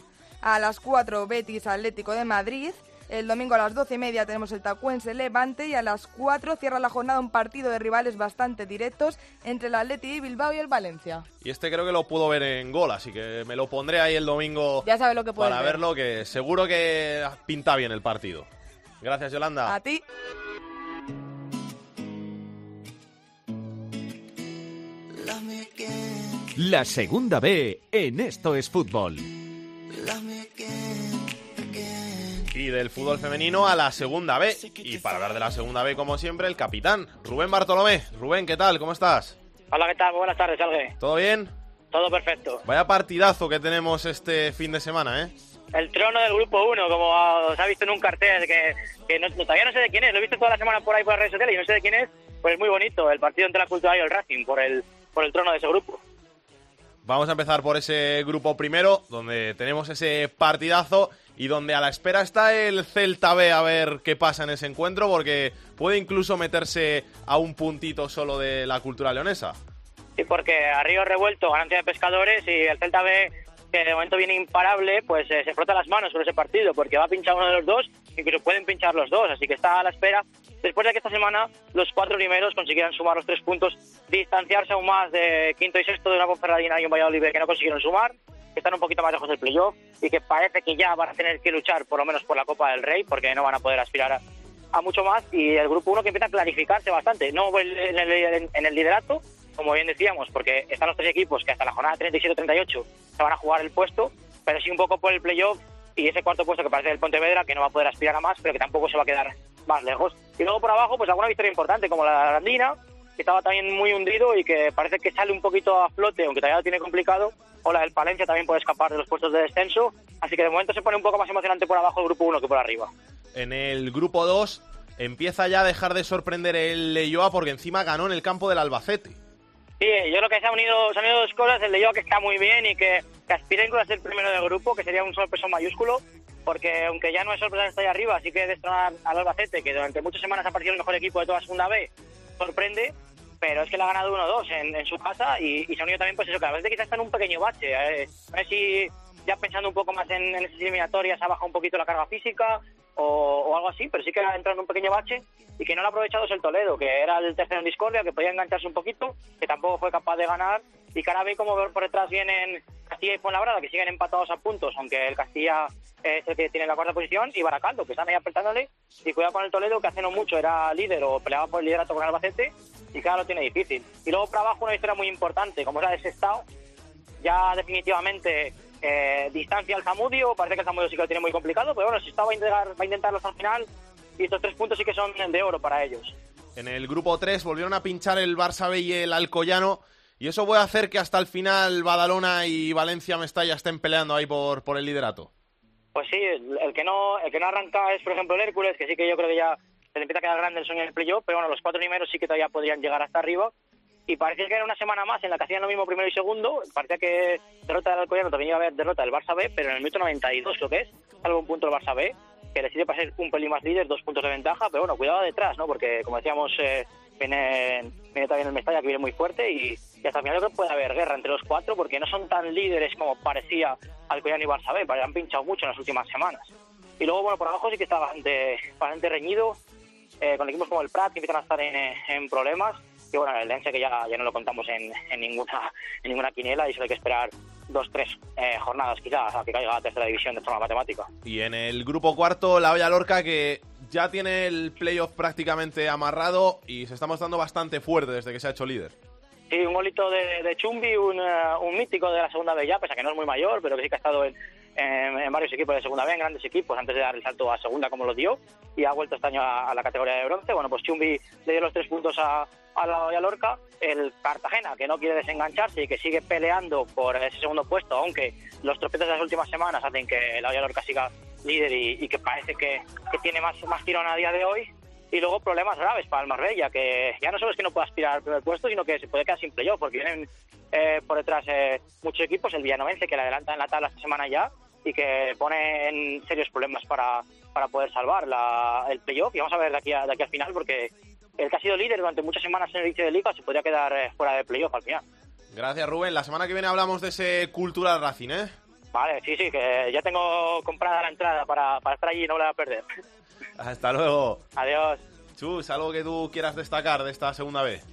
A las 4 Betis Atlético de Madrid. El domingo a las 12 y media tenemos el Tacuense Levante y a las 4 cierra la jornada un partido de rivales bastante directos entre el Atleti de Bilbao y el Valencia. Y este creo que lo puedo ver en gol, así que me lo pondré ahí el domingo Ya sabes lo que para ver. verlo, que seguro que pinta bien el partido. Gracias, Yolanda. A ti. La segunda B en Esto es Fútbol. Y del fútbol femenino a la segunda B. Y para hablar de la segunda B, como siempre, el capitán, Rubén Bartolomé. Rubén, ¿qué tal? ¿Cómo estás? Hola, ¿qué tal? Buenas tardes, Alge. ¿Todo bien? Todo perfecto. Vaya partidazo que tenemos este fin de semana, ¿eh? El trono del grupo 1, como os ha visto en un cartel, que, no- todavía no sé de quién es, lo he visto toda la semana por ahí por las redes sociales y no sé de quién es, pues es muy bonito, el partido entre la cultura y el Racing, por el, por el trono de ese grupo. Vamos a empezar por ese grupo primero, donde tenemos ese partidazo y donde a la espera está el Celta B a ver qué pasa en ese encuentro, porque puede incluso meterse a un puntito solo de la cultura leonesa. Sí, porque a Río Revuelto, ganancia de pescadores, y el Celta B, que de momento viene imparable, pues eh, se frota las manos con ese partido, porque va a pinchar uno de los dos, incluso pueden pinchar los dos, así que está a la espera, después de que esta semana los cuatro primeros consiguieran sumar los tres puntos, distanciarse aún más de quinto y sexto de una Ponferradina y un Valladolid que no consiguieron sumar, que están un poquito más lejos del playoff, y que parece que ya van a tener que luchar por lo menos por la Copa del Rey, porque no van a poder aspirar a, a mucho más y el grupo 1 que empieza a clarificarse bastante. No en el, en el liderato, como bien decíamos, porque están los tres equipos que hasta la jornada 37-38 se van a jugar el puesto, pero sí un poco por el playoff y ese cuarto puesto que parece del Pontevedra, que no va a poder aspirar a más, pero que tampoco se va a quedar más lejos. Y luego por abajo, pues alguna victoria importante, como la de Andina, que estaba también muy hundido y que parece que sale un poquito a flote, aunque todavía lo tiene complicado. O la del Palencia también puede escapar de los puestos de descenso. Así que de momento se pone un poco más emocionante por abajo el grupo 1 que por arriba. En el grupo 2 empieza ya a dejar de sorprender el Leyoa porque encima ganó en el campo del Albacete. Sí, yo creo que se han unido, se han unido dos cosas. El Leyoa que está muy bien y que, que aspira incluso a ser primero del grupo, que sería un sorpreso mayúsculo porque aunque ya no es sorpresa estar ahí arriba, sí que destronar al Albacete, que durante muchas semanas ha parecido el mejor equipo de toda segunda B, sorprende, pero es que le ha ganado 1-2 en, en, su casa y, y, se ha unido también, pues eso, que a veces quizás está en un pequeño bache. Eh. No sé si ya pensando un poco más en, en esas eliminatorias ha bajado un poquito la carga física o, o, algo así, pero sí que ha entrado en un pequeño bache y que no lo ha aprovechado es el Toledo, que era el tercero en discordia, que podía engancharse un poquito, que tampoco fue capaz de ganar y que ahora ve como por detrás vienen Castilla y Fuenlabrada, que siguen empatados a puntos, aunque el Castilla es el que tiene la cuarta posición, y Baracaldo, que están ahí apretándole, y cuidado con el Toledo, que hace no mucho era líder o peleaba por el liderato con Albacete, y claro, lo tiene difícil. Y luego para abajo una historia muy importante, como es la de Sestao, ya definitivamente eh, distancia al Zamudio, parece que el Zamudio sí que lo tiene muy complicado, pero bueno, Sestao va a, intentar, va a intentarlo hasta el final, y estos tres puntos sí que son de oro para ellos. En el grupo 3 volvieron a pinchar el Barça B y el Alcoyano, y eso puede hacer que hasta el final Badalona y Valencia Mestalla estén peleando ahí por, por el liderato. Pues sí, el que no el que no arranca es, por ejemplo, el Hércules, que sí que yo creo que ya se le empieza a quedar grande el sueño del playoff, pero bueno, los cuatro primeros sí que todavía podrían llegar hasta arriba. Y parecía que era una semana más en la que hacían lo mismo primero y segundo. Parecía que derrota del Alcoyano también iba a haber derrota del Barça B, pero en el minuto 92 creo que es, salvo un punto el Barça B, que decide pasar un pelín más líder, dos puntos de ventaja, pero bueno, cuidado detrás, ¿no? Porque como decíamos, eh, viene, viene también el Mestalla que viene muy fuerte y, hasta el final creo que puede haber guerra entre los cuatro porque no son tan líderes como parecía Alcoyano y Barça B, han pinchado mucho en las últimas semanas. Y luego, bueno, por abajo sí que está bastante, bastante reñido, eh, con equipos como el Prat que empiezan a estar en problemas. Y bueno, el Lense que ya, ya no lo contamos en, en, ninguna, en ninguna quiniela y solo hay que esperar dos, tres eh, jornadas quizás a que caiga a la tercera división de forma matemática. Y en el grupo cuarto, la Olla Lorca que ya tiene el playoff prácticamente amarrado y se está mostrando bastante fuerte desde que se ha hecho líder. Sí, un golito de, de Chumbi, un, uh, un, mítico de la segunda B ya, pese a que no es muy mayor, pero que sí que ha estado en, en, en, varios equipos de segunda B, en grandes equipos, antes de dar el salto a segunda como lo dio, y ha vuelto este año a, a la categoría de bronce. Bueno, pues Chumbi le dio los tres puntos a, a la a Lorca, el Cartagena, que no quiere desengancharse y que sigue peleando por ese segundo puesto, aunque los tropiezos de las últimas semanas hacen que la Lorca siga líder y, y que parece que, que, tiene más, más tirón a día de hoy. Y luego problemas graves para el Marbella, que ya no solo es que no pueda aspirar al primer puesto, sino que se puede quedar sin playoff, porque vienen eh, por detrás eh, muchos equipos, el Villanovense que le adelanta en la tabla esta semana ya y que pone en serios problemas para, para poder salvar la, el playoff. Y vamos a ver de aquí, a, de aquí al final, porque el que ha sido líder durante muchas semanas en el inicio de liga se podría quedar eh, fuera del playoff al final. Gracias, Rubén. La semana que viene hablamos de ese Cultural Racing, ¿eh? Vale, sí, sí, que ya tengo comprada la entrada para, para estar allí y no la voy a perder. Hasta luego. Adiós. Chus, ¿algo que tú quieras destacar de esta segunda vez?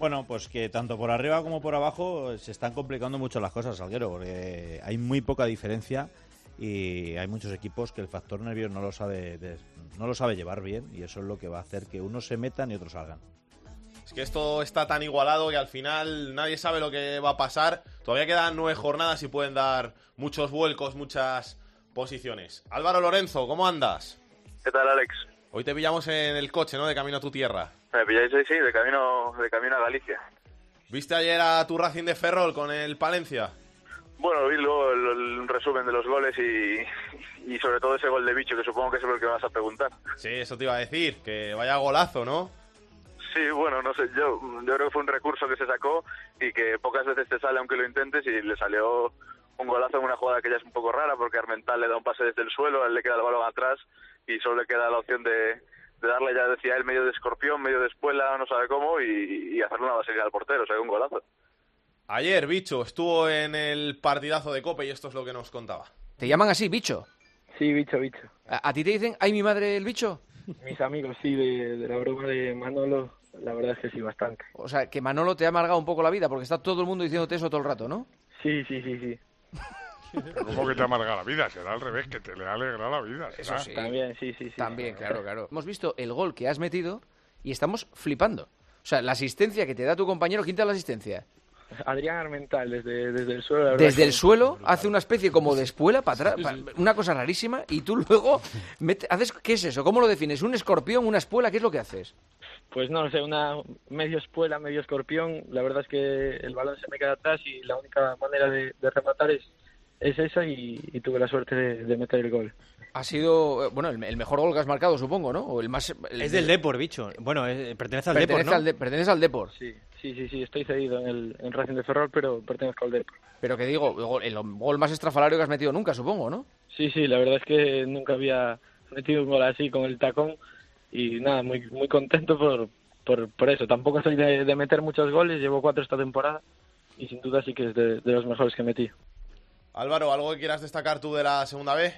Bueno, pues que tanto por arriba como por abajo se están complicando mucho las cosas, Salguero, porque hay muy poca diferencia y hay muchos equipos que el factor nervio no lo sabe de, no lo sabe llevar bien y eso es lo que va a hacer que unos se metan y otros salgan. Es que esto está tan igualado que al final nadie sabe lo que va a pasar. Todavía quedan nueve jornadas y pueden dar muchos vuelcos, muchas posiciones. Álvaro Lorenzo, ¿cómo andas? ¿Qué tal, Alex? Hoy te pillamos en el coche, ¿no? De camino a tu tierra. Me pilláis hoy, sí, de camino, de camino a Galicia. ¿Viste ayer a tu Racing de Ferrol con el Palencia? Bueno, vi luego el, el, resumen de los goles y, y sobre todo ese gol de bicho, que supongo que es el que me vas a preguntar. Sí, eso te iba a decir, que vaya golazo, ¿no? Sí, bueno, no sé, yo, yo creo que fue un recurso que se sacó y que pocas veces te sale aunque lo intentes y le salió un golazo en una jugada que ya es un poco rara porque Armental le da un pase desde el suelo, a él le queda el balón atrás y solo le queda la opción de, de darle, ya decía él, medio de escorpión, medio de espuela, no sabe cómo, y, y hacerle una basería al portero, o sea, un golazo. Ayer, Bicho, estuvo en el partidazo de Cope y esto es lo que nos contaba. ¿Te llaman así, Bicho? Sí, Bicho, Bicho. ¿A, a ti te dicen, ay, mi madre, el Bicho? Mis amigos, sí, de, de la broma de Manolo, la verdad es que sí, bastante. O sea, que Manolo te ha amargado un poco la vida porque está todo el mundo diciéndote eso todo el rato, ¿no? Sí, sí, sí, sí. Pero ¿Cómo que te amarga la vida? Será al revés, que te le alegra la vida. Eso sí. También, sí, sí, sí. También, claro, claro. Hemos visto el gol que has metido y estamos flipando. O sea, la asistencia que te da tu compañero, ¿quién te da la asistencia? Adrián Armental, desde, desde el suelo. la verdad Desde el suelo hace una especie como de espuela para atrás, pa- una cosa rarísima, y tú luego mete- haces, ¿qué es eso? ¿Cómo lo defines? ¿Un escorpión, una espuela? ¿Qué es lo que haces? Pues no, sé, una medio espuela, medio escorpión. La verdad es que el balón se me queda atrás y la única manera de, de rematar es, es esa y, y tuve la suerte de, de meter el gol. Ha sido, eh, bueno, el, el mejor gol que has marcado, supongo, ¿no? O el más... el- Es del Depor, bicho. Bueno, eh, pertenece al Depor, pertenece ¿no? al, de- pertenece al Depor. Sí, sí, sí, sí, estoy cedido en el en Racing de Ferrol, pero pertenezco al Depor. Pero que digo, el gol- el gol más estrafalario que has metido nunca, supongo, ¿no? Sí, sí, la verdad es que nunca había metido un gol así con el tacón y nada, muy muy contento por, por, por eso. Tampoco soy de, de meter muchos goles, llevo cuatro esta temporada y sin duda sí que es de, de los mejores que metí. Álvaro, ¿algo que quieras destacar tú de la segunda B?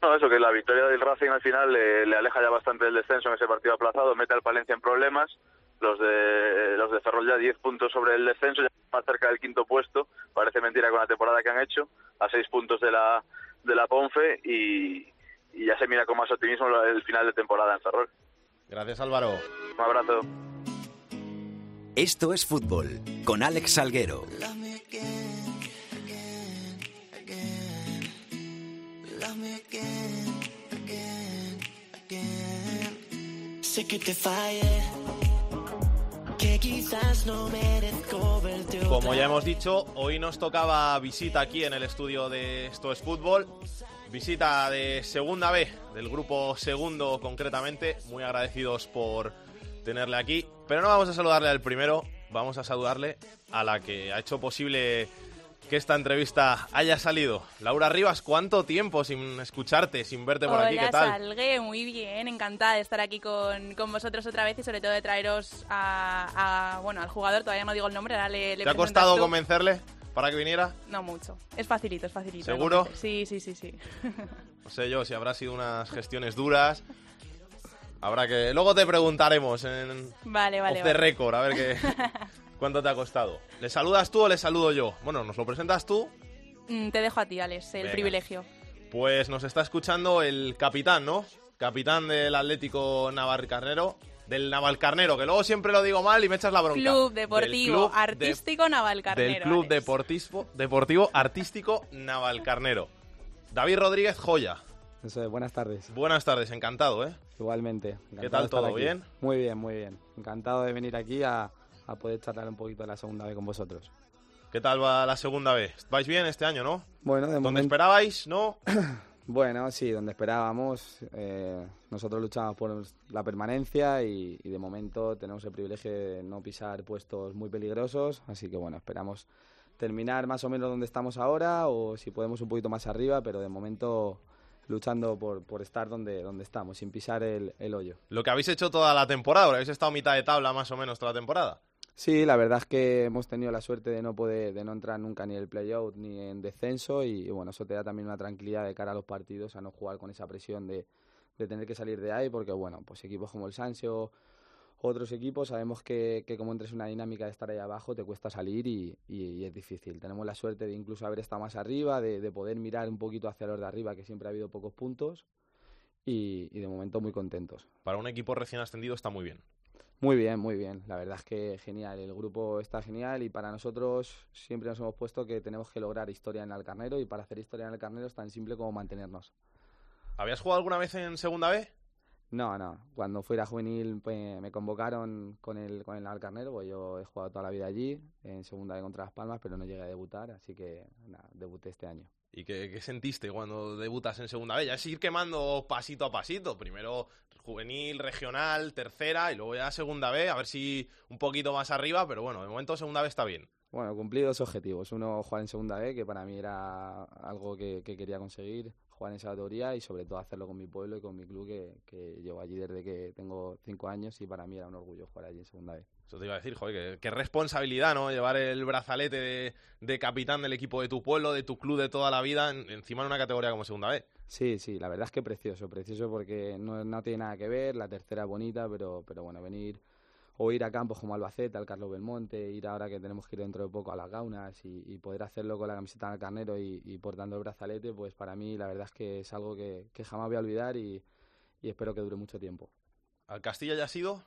No, eso, que la victoria del Racing al final le, le aleja ya bastante del descenso en ese partido aplazado, mete al Palencia en problemas. Los de los de Ferrol ya 10 puntos sobre el descenso, ya más cerca del quinto puesto. Parece mentira con la temporada que han hecho, a 6 puntos de la, de la Ponfe y, y ya se mira con más optimismo el final de temporada en Ferrol. Gracias, Álvaro. Un abrazo. Esto es fútbol con Alex Salguero. Como ya hemos dicho, hoy nos tocaba visita aquí en el estudio de Esto es Fútbol. Visita de segunda B, del grupo segundo concretamente. Muy agradecidos por tenerle aquí. Pero no vamos a saludarle al primero, vamos a saludarle a la que ha hecho posible que esta entrevista haya salido. Laura Rivas, ¿cuánto tiempo sin escucharte, sin verte por aquí? ¿Qué tal? Salgue, muy bien, encantada de estar aquí con, con vosotros otra vez y sobre todo de traeros a, a- bueno, al jugador, todavía no digo el nombre, ahora le, le ¿Te ha costado tú. convencerle para que viniera? No mucho, es facilito, es facilito. ¿Seguro? Sí, sí, sí, sí. No sé yo si habrá sido unas gestiones duras. Habrá que. Luego te preguntaremos en. Vale, vale, off the vale. record, a ver qué. ¿Cuánto te ha costado? ¿Le saludas tú o le saludo yo? Bueno, nos lo presentas tú. Mm, Te dejo a ti, Alex, el Venga. privilegio. Pues nos está escuchando el capitán, ¿no? Capitán del Atlético Navalcarnero. Del Navalcarnero, que luego siempre lo digo mal y me echas la bronca. Club Deportivo Club de- Artístico Navalcarnero. del Club. Deportivo, Deportivo Artístico Navalcarnero. David Rodríguez Joya. Eso es, buenas tardes. Buenas tardes, encantado, ¿eh? Igualmente. encantado ¿Qué tal todo? aquí. ¿Bien? Muy bien, muy bien. Encantado de venir aquí a, a poder charlar un poquito la segunda vez con vosotros. ¿Qué tal va la segunda vez? ¿Vais bien este año, no? Bueno, de ¿Dónde momento- esperabais, no? Bueno, sí, donde esperábamos. eh, nosotros luchamos por la permanencia y, y de momento tenemos el privilegio de no pisar puestos muy peligrosos. Así que bueno, esperamos terminar más o menos donde estamos ahora o si podemos un poquito más arriba, pero de momento luchando por, por estar donde, donde estamos, sin pisar el, el hoyo. Lo que habéis hecho toda la temporada, habéis estado mitad de tabla más o menos toda la temporada. Sí, la verdad es que hemos tenido la suerte de no poder, de no entrar nunca ni en el playout ni en descenso y, bueno, eso te da también una tranquilidad de cara a los partidos, a no jugar con esa presión de, de tener que salir de ahí, porque bueno, pues equipos como el Sancho, otros equipos, sabemos que, que como entres en una dinámica de estar ahí abajo te cuesta salir y, y- y es difícil. Tenemos la suerte de incluso haber estado más arriba, de, de poder mirar un poquito hacia los de arriba, que siempre ha habido pocos puntos y, y de momento muy contentos. Para un equipo recién ascendido está muy bien. Muy bien, muy bien. La verdad es que genial. El grupo está genial y para nosotros siempre nos hemos puesto que tenemos que lograr historia en el carnero y para hacer historia en el carnero es tan simple como mantenernos. ¿Habías jugado alguna vez en segunda B? No, no. Cuando fuera juvenil pues, me convocaron con el con el Alcarnero, pues yo he jugado toda la vida allí, en segunda B contra Las Palmas, pero no llegué a debutar, así que nada, debuté este año. ¿Y qué, qué sentiste cuando debutas en segunda B? Ya es ir quemando pasito a pasito. Primero juvenil, regional, tercera y luego ya segunda B, a ver si un poquito más arriba, pero bueno, de momento segunda B está bien. Bueno, cumplí dos objetivos. Uno, jugar en segunda B, que para mí era algo que, que quería conseguir, jugar en esa categoría y sobre todo hacerlo con mi pueblo y con mi club, que, que llevo allí desde que tengo cinco años y para mí era un orgullo jugar allí en segunda B. Eso te iba a decir, joder, qué, responsabilidad, ¿no? Llevar el brazalete de, de capitán del equipo de tu pueblo, de tu club de toda la vida, en- encima en una categoría como segunda B. Sí, sí, la verdad es que precioso, precioso porque no, no tiene nada que ver, la tercera es bonita, pero, pero bueno, venir o ir a campos como Albacete, al Carlos Belmonte, ir ahora que tenemos que ir dentro de poco a las Gaunas y, y poder hacerlo con la camiseta del carnero y, y, portando el brazalete, pues para mí la verdad es que es algo que, que jamás voy a olvidar y, y, espero que dure mucho tiempo. ¿Al Castilla ya has ido?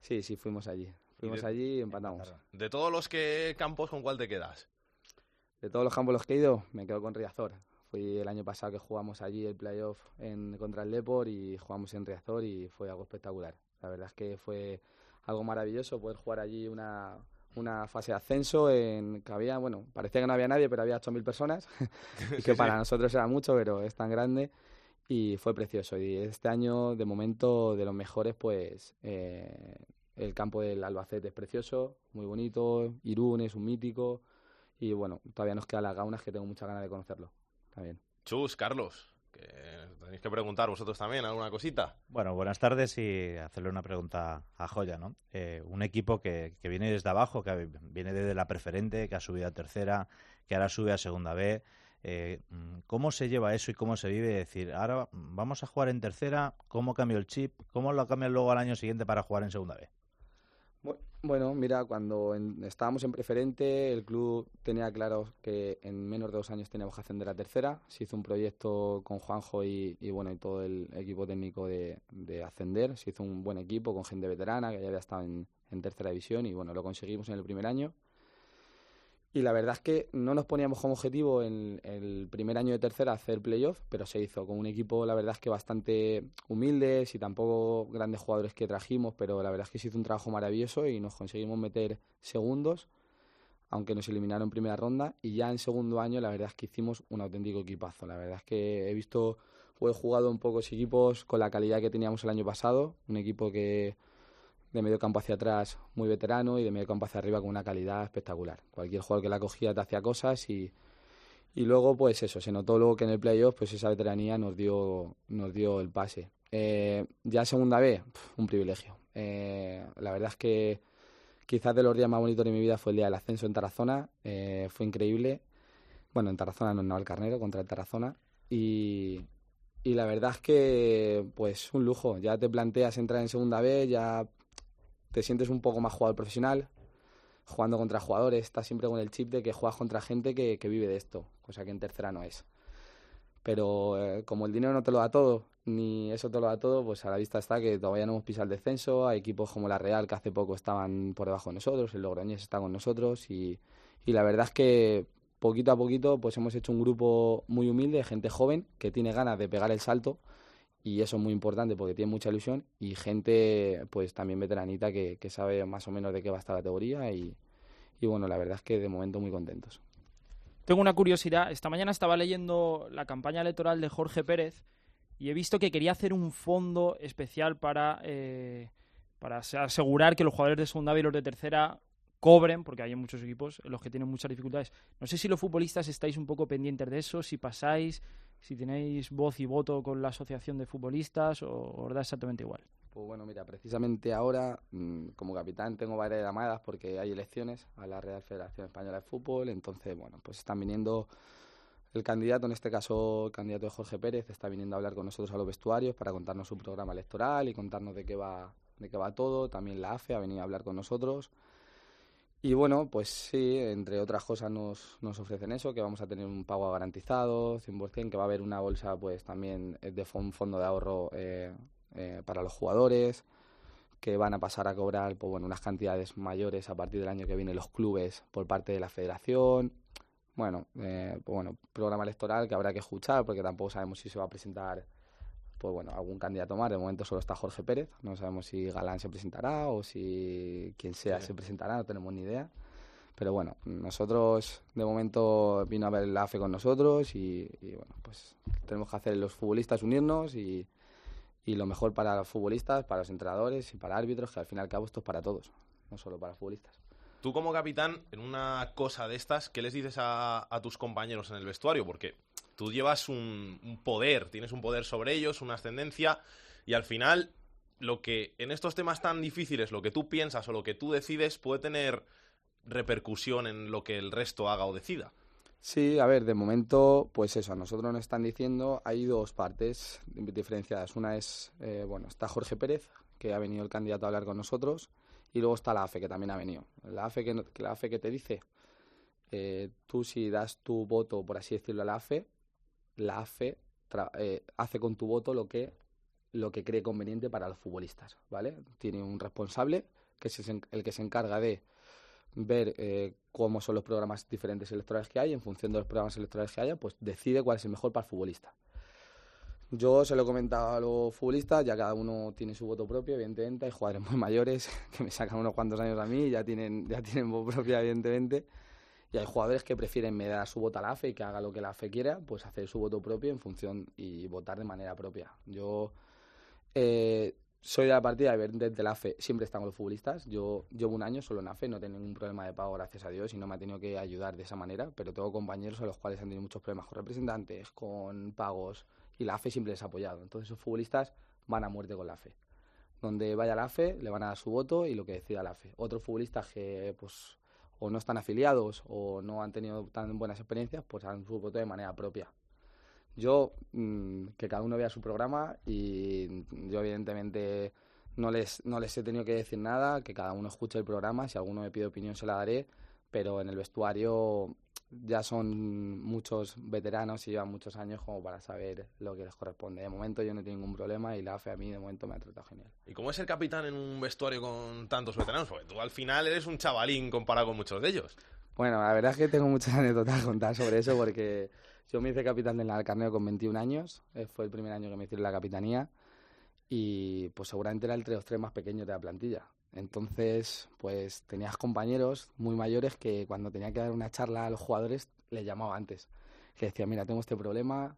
Sí, sí, fuimos allí. Fuimos de, allí y empatamos. ¿De todos los que campos con cuál te quedas? De todos los campos los que he ido, me quedo con Riazor. Fui el año pasado que jugamos allí el playoff en, contra el Depor y jugamos en Riazor y fue algo espectacular. La verdad es que fue algo maravilloso poder jugar allí una, una fase de ascenso en que había, bueno, parecía que no había nadie, pero había 8.000 personas, y que sí, para sí. nosotros era mucho, pero es tan grande y fue precioso. Y este año, de momento, de los mejores, pues eh, el campo del Albacete es precioso, muy bonito, Irún es un mítico y bueno, todavía nos quedan las gaunas que tengo muchas ganas de conocerlo. También. Chus, Carlos, tenéis que preguntar vosotros también alguna cosita. Bueno, buenas tardes y hacerle una pregunta a Joya, ¿no? Eh, un equipo que, viene desde abajo, que viene desde la preferente, que ha subido a tercera, que ahora sube a segunda B. Eh, ¿Cómo se lleva eso y cómo se vive? Es decir, ahora vamos a jugar en tercera, ¿cómo cambio el chip? ¿Cómo lo cambian luego al año siguiente para jugar en segunda B? Bueno, mira, cuando en, estábamos en preferente, el club tenía claro que en menos de dos años teníamos que ascender a tercera. Se hizo un proyecto con Juanjo y, y bueno y todo el equipo técnico de, de, ascender. Se hizo un buen equipo con gente veterana que ya había estado en, en tercera división y bueno, lo conseguimos en el primer año. Y la verdad es que no nos poníamos como objetivo en el primer año de tercera hacer playoff, pero se hizo con un equipo, la verdad es que bastante humildes y tampoco grandes jugadores que trajimos, pero la verdad es que se hizo un trabajo maravilloso y nos conseguimos meter segundos, aunque nos eliminaron en primera ronda. Y ya en segundo año, la verdad es que hicimos un auténtico equipazo. La verdad es que he visto o he jugado en pocos equipos con la calidad que teníamos el año pasado, un equipo que de medio campo hacia atrás muy veterano y de medio campo hacia arriba con una calidad espectacular. Cualquier jugador que la cogía te hacía cosas y, y luego pues eso, se notó luego que en el playoff pues esa veteranía nos dio, nos dio el pase. Eh, ya segunda vez, un privilegio. Eh, la verdad es que quizás de los días más bonitos de mi vida fue el día del ascenso en Tarazona, eh, fue increíble. Bueno, en Tarazona no, no, el Carnero contra el Tarazona y, y la verdad es que pues un lujo, ya te planteas entrar en segunda vez, ya te sientes un poco más jugador profesional, jugando contra jugadores, estás siempre con el chip de que juegas contra gente que, vive de esto, cosa que en tercera no es. Pero eh, como el dinero no te lo da todo, ni eso te lo da todo, pues a la vista está que todavía no hemos pisado el descenso, hay equipos como la Real que hace poco estaban por debajo de nosotros, el Logroñés está con nosotros y, y la verdad es que poquito a poquito pues hemos hecho un grupo muy humilde, gente joven que tiene ganas de pegar el salto y eso es muy importante porque tiene mucha ilusión y gente pues también veteranita que, que sabe más o menos de qué va esta categoría y, y, bueno, la verdad es que de momento muy contentos. Tengo una curiosidad, esta mañana estaba leyendo la campaña electoral de Jorge Pérez y he visto que quería hacer un fondo especial para, eh, para asegurar que los jugadores de segunda y los de tercera cobren, porque hay muchos equipos en los que tienen muchas dificultades. No sé si los futbolistas estáis un poco pendientes de eso, si pasáis, si tenéis voz y voto con la asociación de futbolistas o os da exactamente igual. Pues bueno, mira, precisamente ahora mmm, como capitán tengo varias llamadas porque hay elecciones a la Real Federación Española de Fútbol, entonces bueno, pues están viniendo el candidato, en este caso el candidato de Jorge Pérez, está viniendo a hablar con nosotros a los vestuarios para contarnos su programa electoral y contarnos de qué va, de qué va todo. También la AFE ha venido a hablar con nosotros. Y bueno, pues sí, entre otras cosas nos, nos ofrecen eso, que vamos a tener un pago garantizado, 100%, que va a haber una bolsa pues también de un fondo de ahorro eh, eh, para los jugadores, que van a pasar a cobrar pues, bueno, unas cantidades mayores a partir del año que viene los clubes por parte de la federación. Bueno, eh, pues bueno, programa electoral que habrá que escuchar porque tampoco sabemos si se va a presentar pues bueno, algún candidato más. De momento solo está Jorge Pérez. No sabemos si Galán se presentará o si quien sea sí. se presentará, no tenemos ni idea. Pero bueno, nosotros de momento vino a ver el AFE con nosotros y, y bueno, pues tenemos que hacer los futbolistas unirnos y, y lo mejor para los futbolistas, para los entrenadores y para árbitros, que al fin y al cabo esto es para todos, no solo para futbolistas. Tú como capitán, en una cosa de estas, ¿qué les dices a, a tus compañeros en el vestuario? Porque tú llevas un, poder, tienes un poder sobre ellos, una ascendencia, y al final lo que en estos temas tan difíciles, lo que tú piensas o lo que tú decides puede tener repercusión en lo que el resto haga o decida. Sí, a ver, de momento, pues eso, a nosotros nos están diciendo, hay dos partes diferenciadas. Una es, eh, bueno, está Jorge Pérez, que ha venido el candidato a hablar con nosotros, Y luego está la AFE, que también ha venido. La AFE que la AFE que te dice, eh, tú si das tu voto, por así decirlo, a la AFE, la AFE eh, hace con tu voto lo que, lo que cree conveniente para los futbolistas, ¿vale? Tiene un responsable, que es el que se encarga de ver eh, cómo son los programas diferentes electorales que hay, en función de los programas electorales que haya, pues decide cuál es el mejor para el futbolista. Yo se lo he comentado a los futbolistas, ya cada uno tiene su voto propio, evidentemente. Hay jugadores muy mayores que me sacan unos cuantos años a mí ya tienen, ya tienen voz propia, evidentemente. Y hay jugadores que prefieren me dar su voto a la AFE y que haga lo que la AFE quiera, pues hacer su voto propio en función y votar de manera propia. Yo eh, soy de la partida de ver desde la AFE, siempre están los futbolistas. Yo llevo un año solo en AFE, no tengo ningún problema de pago, gracias a Dios, y no me ha tenido que ayudar de esa manera, pero tengo compañeros a los cuales han tenido muchos problemas con representantes, con pagos, y la AFE siempre les ha apoyado. Entonces esos futbolistas van a muerte con la AFE. Donde vaya la AFE, le van a dar su voto y lo que decida la AFE. Otros futbolistas que pues o no están afiliados o no han tenido tan buenas experiencias, pues harán su voto de manera propia. Yo, mm, que cada uno vea su programa y yo evidentemente no les, no les he tenido que decir nada, que cada uno escuche el programa, si alguno me pide opinión se la daré, pero en el vestuario ya son muchos veteranos y llevan muchos años como para saber lo que les corresponde. De momento yo no tengo ningún problema y la AFE a mí de momento me ha tratado genial. ¿Y cómo es ser capitán en un vestuario con tantos veteranos? Porque tú al final eres un chavalín comparado con muchos de ellos. Bueno, la verdad es que tengo muchas anécdotas a contar sobre eso porque yo me hice capitán del Alcarnero con 21 años, eh, fue el primer año que me hice la capitanía y pues seguramente era el de los tres más pequeños de la plantilla. Entonces, pues tenías compañeros muy mayores que cuando tenía que dar una charla a los jugadores les llamaba antes, que decía, mira, tengo este problema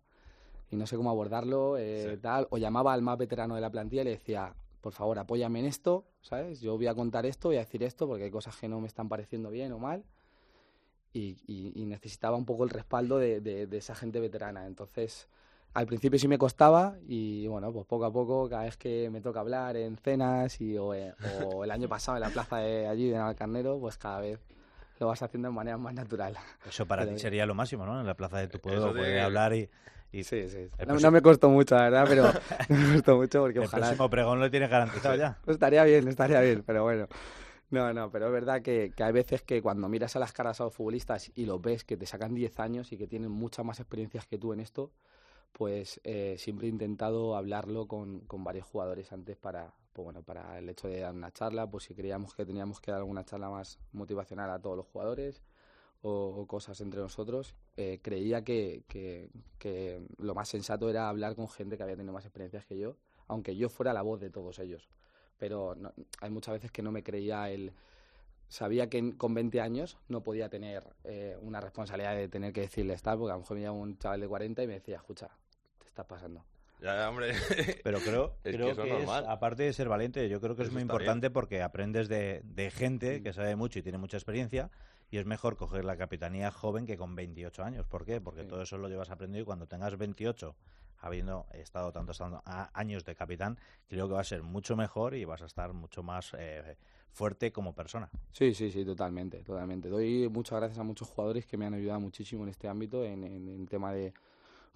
y no sé cómo abordarlo, eh, tal, o llamaba al más veterano de la plantilla y le decía, por favor, apóyame en esto, ¿sabes? Yo voy a contar esto, voy a decir esto porque hay cosas que no me están pareciendo bien o mal y, y- y necesitaba un poco el respaldo de, de- de esa gente veterana. Entonces, al principio sí me costaba y bueno, pues poco a poco, cada vez que me toca hablar en cenas y, o, eh, o el año pasado en la plaza de allí, de Navalcarnero, pues cada vez lo vas haciendo de manera más natural. Eso para Pero- ti sería lo máximo, ¿no? En la plaza de tu pueblo, de- poder hablar y... y Sí, sí. No, me costó mucho, la verdad, pero no me costó mucho porque el ojalá... próximo pregón lo tienes garantizado ya. Pues estaría bien, estaría bien, pero bueno. No, no, pero es verdad que, que hay veces que cuando miras a las caras a los futbolistas y los ves que te sacan 10 años y que tienen muchas más experiencias que tú en esto, pues eh, siempre he intentado hablarlo con, con varios jugadores antes para, pues bueno, para el hecho de dar una charla, pues si creíamos que teníamos que dar alguna charla más motivacional a todos los jugadores o, cosas entre nosotros, eh, creía que, que, que lo más sensato era hablar con gente que había tenido más experiencias que yo, aunque yo fuera la voz de todos ellos. Pero hay muchas veces que no me creía el... Sabía que en- con 20 años no podía tener eh, una responsabilidad de tener que decirles tal, porque a lo mejor me llama un chaval de 40 y me decía, escucha, te estás pasando. Ya, hombre. Pero creo, Es que creo eso que, es aparte de ser valiente, yo creo que es muy importante porque aprendes de, de gente que sabe mucho y tiene mucha experiencia y es mejor coger la capitanía joven que con 28 años. ¿Por qué? Porque todo eso lo llevas aprendido y cuando tengas 28, habiendo estado tantos años de capitán, creo que va a ser mucho mejor y vas a estar mucho más eh, fuerte como persona. Sí, sí, sí, totalmente, totalmente. Doy muchas gracias a muchos jugadores que me han ayudado muchísimo en este ámbito, en, en, en tema de,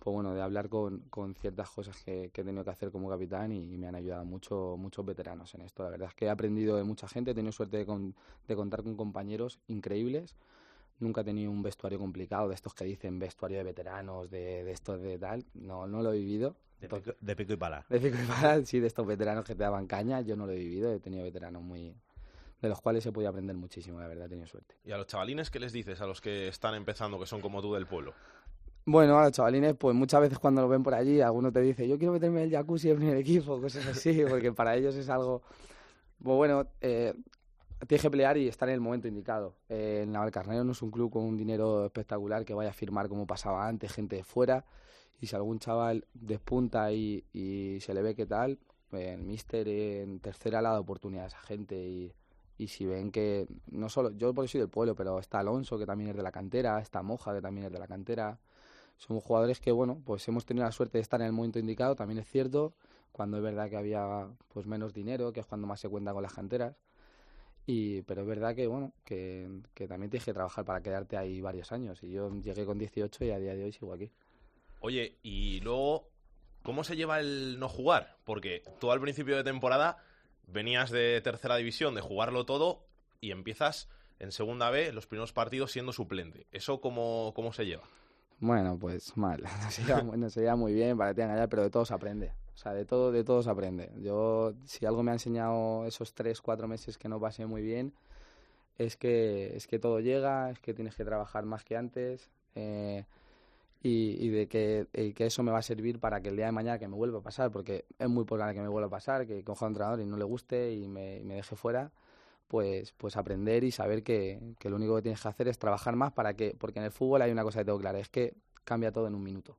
pues bueno, de hablar con, con ciertas cosas que, que he tenido que hacer como capitán y, y me han ayudado mucho, muchos veteranos en esto. La verdad es que he aprendido de mucha gente, he tenido suerte de, con- de contar con compañeros increíbles. Nunca he tenido un vestuario complicado de estos que dicen vestuario de veteranos, de, de estos de tal. No, no lo he vivido. De pico, de pico y pala. De pico y pala, sí, de estos veteranos que te daban caña, yo no lo he vivido. He tenido veteranos muy de los cuales he podido aprender muchísimo, la verdad, he tenido suerte. ¿Y a los chavalines qué les dices a los que están empezando, que son como tú del pueblo? Bueno, a los chavalines, pues muchas veces cuando lo ven por allí, alguno te dice, yo quiero meterme en el jacuzzi del primer equipo, cosas así, porque para ellos es algo... Pues bueno, eh, tienes que pelear y estar en el momento indicado. Eh, el Navalcarnero no es un club con un dinero espectacular que vaya a firmar como pasaba antes, gente de fuera, y si algún chaval despunta y, y se le ve que tal, eh, el míster en tercera le dado oportunidad a esa gente y, y si ven que no solo yo porque soy del pueblo pero está Alonso que también es de la cantera está Moja que también es de la cantera son jugadores que bueno pues hemos tenido la suerte de estar en el momento indicado también es cierto cuando es verdad que había pues menos dinero que es cuando más se cuenta con las canteras y pero es verdad que bueno que, que también tienes que trabajar para quedarte ahí varios años y yo llegué con 18 y a día de hoy sigo aquí Oye, y luego, ¿cómo se lleva el no jugar? Porque tú al principio de temporada venías de tercera división, de jugarlo todo, y empiezas en segunda B los primeros partidos siendo suplente. ¿Eso cómo, cómo se lleva? Bueno, pues mal. No se lleva, no se lleva muy bien, para que te engañar, pero de todo se aprende. O sea, de todo, de todo se aprende. Yo, si algo me ha enseñado esos tres, cuatro meses que no pasé muy bien, es que, es que todo llega, es que tienes que trabajar más que antes. Eh, y, y, de que, y que eso me va a servir para que el día de mañana que me vuelva a pasar, porque es muy probable que me vuelva a pasar, que coja a un entrenador y no le guste y me, y me deje fuera, pues, pues aprender y saber que, que, lo único que tienes que hacer es trabajar más para que, porque en el fútbol hay una cosa que tengo clara, es que cambia todo en un minuto.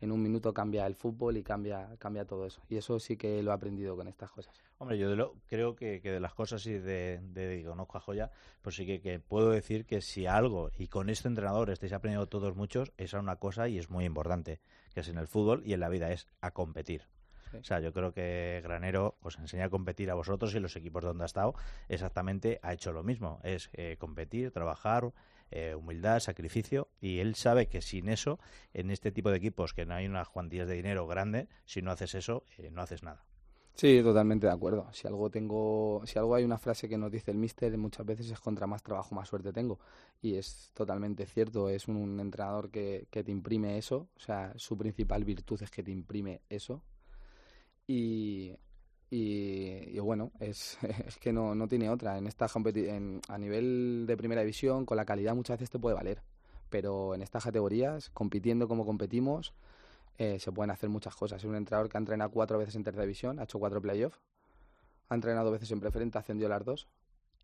En un minuto cambia el fútbol y cambia, cambia todo eso. Y eso sí que lo he aprendido con estas cosas. Hombre, yo de lo, creo que, que, de las cosas y de, de, conozco a Joya, pues sí que, que, puedo decir que si algo, y con este entrenador estáis aprendiendo todos muchos, esa es una cosa y es muy importante, que es en el fútbol y en la vida, es a competir. Sí. O sea, yo creo que Granero os enseña a competir a vosotros y los equipos donde ha estado exactamente ha hecho lo mismo. Es eh, competir, trabajar, eh, humildad, sacrificio, y él sabe que sin eso, en este tipo de equipos que no hay unas cuantías de dinero grande, si no haces eso, eh, no haces nada. Sí, totalmente de acuerdo. Si algo tengo, si algo hay una frase que nos dice el míster muchas veces es contra más trabajo más suerte tengo y es totalmente cierto. Es un, un entrenador que, que te imprime eso, o sea, su principal virtud es que te imprime eso y, y, bueno, es, es que no, no, tiene otra. En esta en, a nivel de primera división, con la calidad muchas veces te puede valer, pero en estas categorías, compitiendo como competimos, eh, se pueden hacer muchas cosas. Es un entrenador que ha entrenado cuatro veces en tercera división, ha hecho cuatro playoffs, ha entrenado veces en preferente, ha ascendido las dos,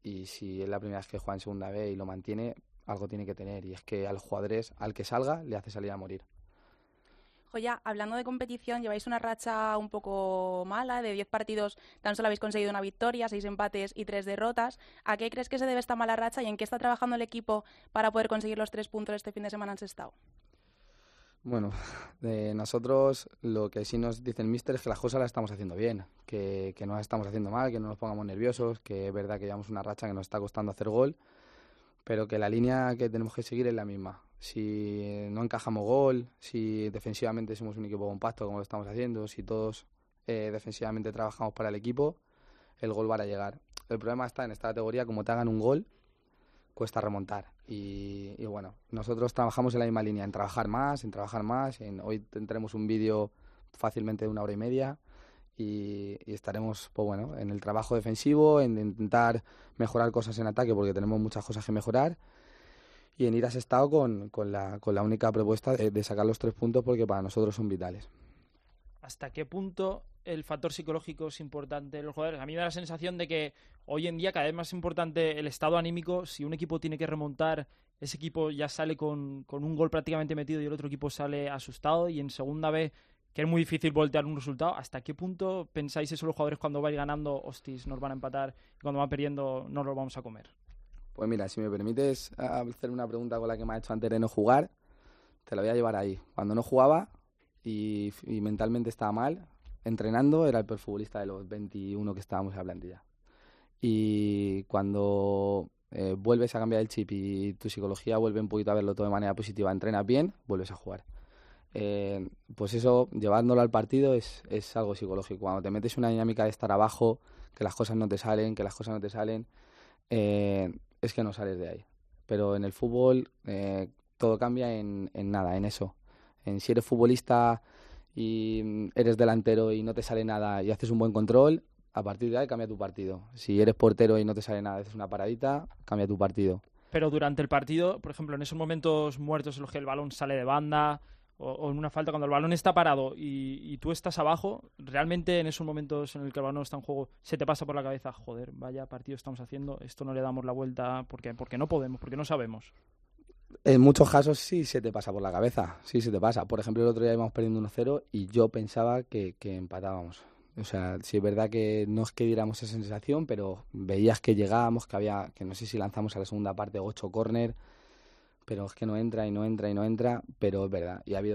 y si es la primera vez que juega en segunda B y lo mantiene, algo tiene que tener, y es que al jugadores, al que salga, le hace salir a morir. Joya, hablando de competición, lleváis una racha un poco mala, de 10 partidos tan solo habéis conseguido una victoria, 6 empates y 3 derrotas. ¿A qué crees que se debe esta mala racha y en qué está trabajando el equipo para poder conseguir los 3 puntos este fin de semana en Sestao? Bueno, de nosotros lo que sí nos dice el míster es que las cosas las estamos haciendo bien, que, que no las estamos haciendo mal, que no nos pongamos nerviosos, que es verdad que llevamos una racha que nos está costando hacer gol, pero que la línea que tenemos que seguir es la misma. Si no encajamos gol, si defensivamente somos un equipo compacto como lo estamos haciendo, si todos eh, defensivamente trabajamos para el equipo, el gol va a llegar. El problema está en esta categoría, como te hagan un gol, cuesta remontar. Y, bueno, nosotros trabajamos en la misma línea, en trabajar más, en trabajar más. Hoy tendremos un vídeo fácilmente de una hora y media y, y, estaremos pues bueno, en el trabajo defensivo, en intentar mejorar cosas en ataque porque tenemos muchas cosas que mejorar y en ir a ese estado con, con, la, con la única propuesta de, sacar los tres puntos porque para nosotros son vitales. ¿Hasta qué punto el factor psicológico es importante en los jugadores. A mí me da la sensación de que hoy en día cada vez más importante el estado anímico. Si un equipo tiene que remontar, ese equipo ya sale con, con un gol prácticamente metido y el otro equipo sale asustado. Y en segunda vez, que es muy difícil voltear un resultado. ¿Hasta qué punto pensáis eso los jugadores cuando vais ganando, hostis, nos van a empatar y cuando van perdiendo no los vamos a comer? Pues mira, si me permites hacer una pregunta con la que me ha hecho antes de no jugar, te la voy a llevar ahí. Cuando no jugaba y, mentalmente estaba mal, entrenando era el peor futbolista de los 21 que estábamos en la plantilla. Y cuando eh, vuelves a cambiar el chip y tu psicología vuelve un poquito a verlo todo de manera positiva, entrenas bien, vuelves a jugar. Eh, pues eso, llevándolo al partido es, es algo psicológico. Cuando te metes una dinámica de estar abajo, que las cosas no te salen, que las cosas no te salen, eh, es que no sales de ahí. Pero en el fútbol eh, todo cambia en, nada, en eso. Si eres futbolista y eres delantero y no te sale nada y haces un buen control, a partir de ahí cambia tu partido. Si eres portero y no te sale nada, haces una paradita, cambia tu partido. Pero durante el partido, por ejemplo, en esos momentos muertos en los que el balón sale de banda o, en una falta, cuando el balón está parado y, y, tú estás abajo, realmente en esos momentos en el que el balón está en juego, se te pasa por la cabeza, joder, vaya partido estamos haciendo, esto no le damos la vuelta porque, porque no podemos, porque no sabemos. En muchos casos sí se te pasa por la cabeza, sí se te pasa. Por ejemplo, el otro día íbamos perdiendo 1-0 y yo pensaba que, que, empatábamos. O sea, sí es verdad que no es que diéramos esa sensación, pero veías que llegábamos, que había, que no sé si lanzamos a la segunda parte ocho córner, pero es que no entra y no entra y no entra, pero es verdad. Y ha habido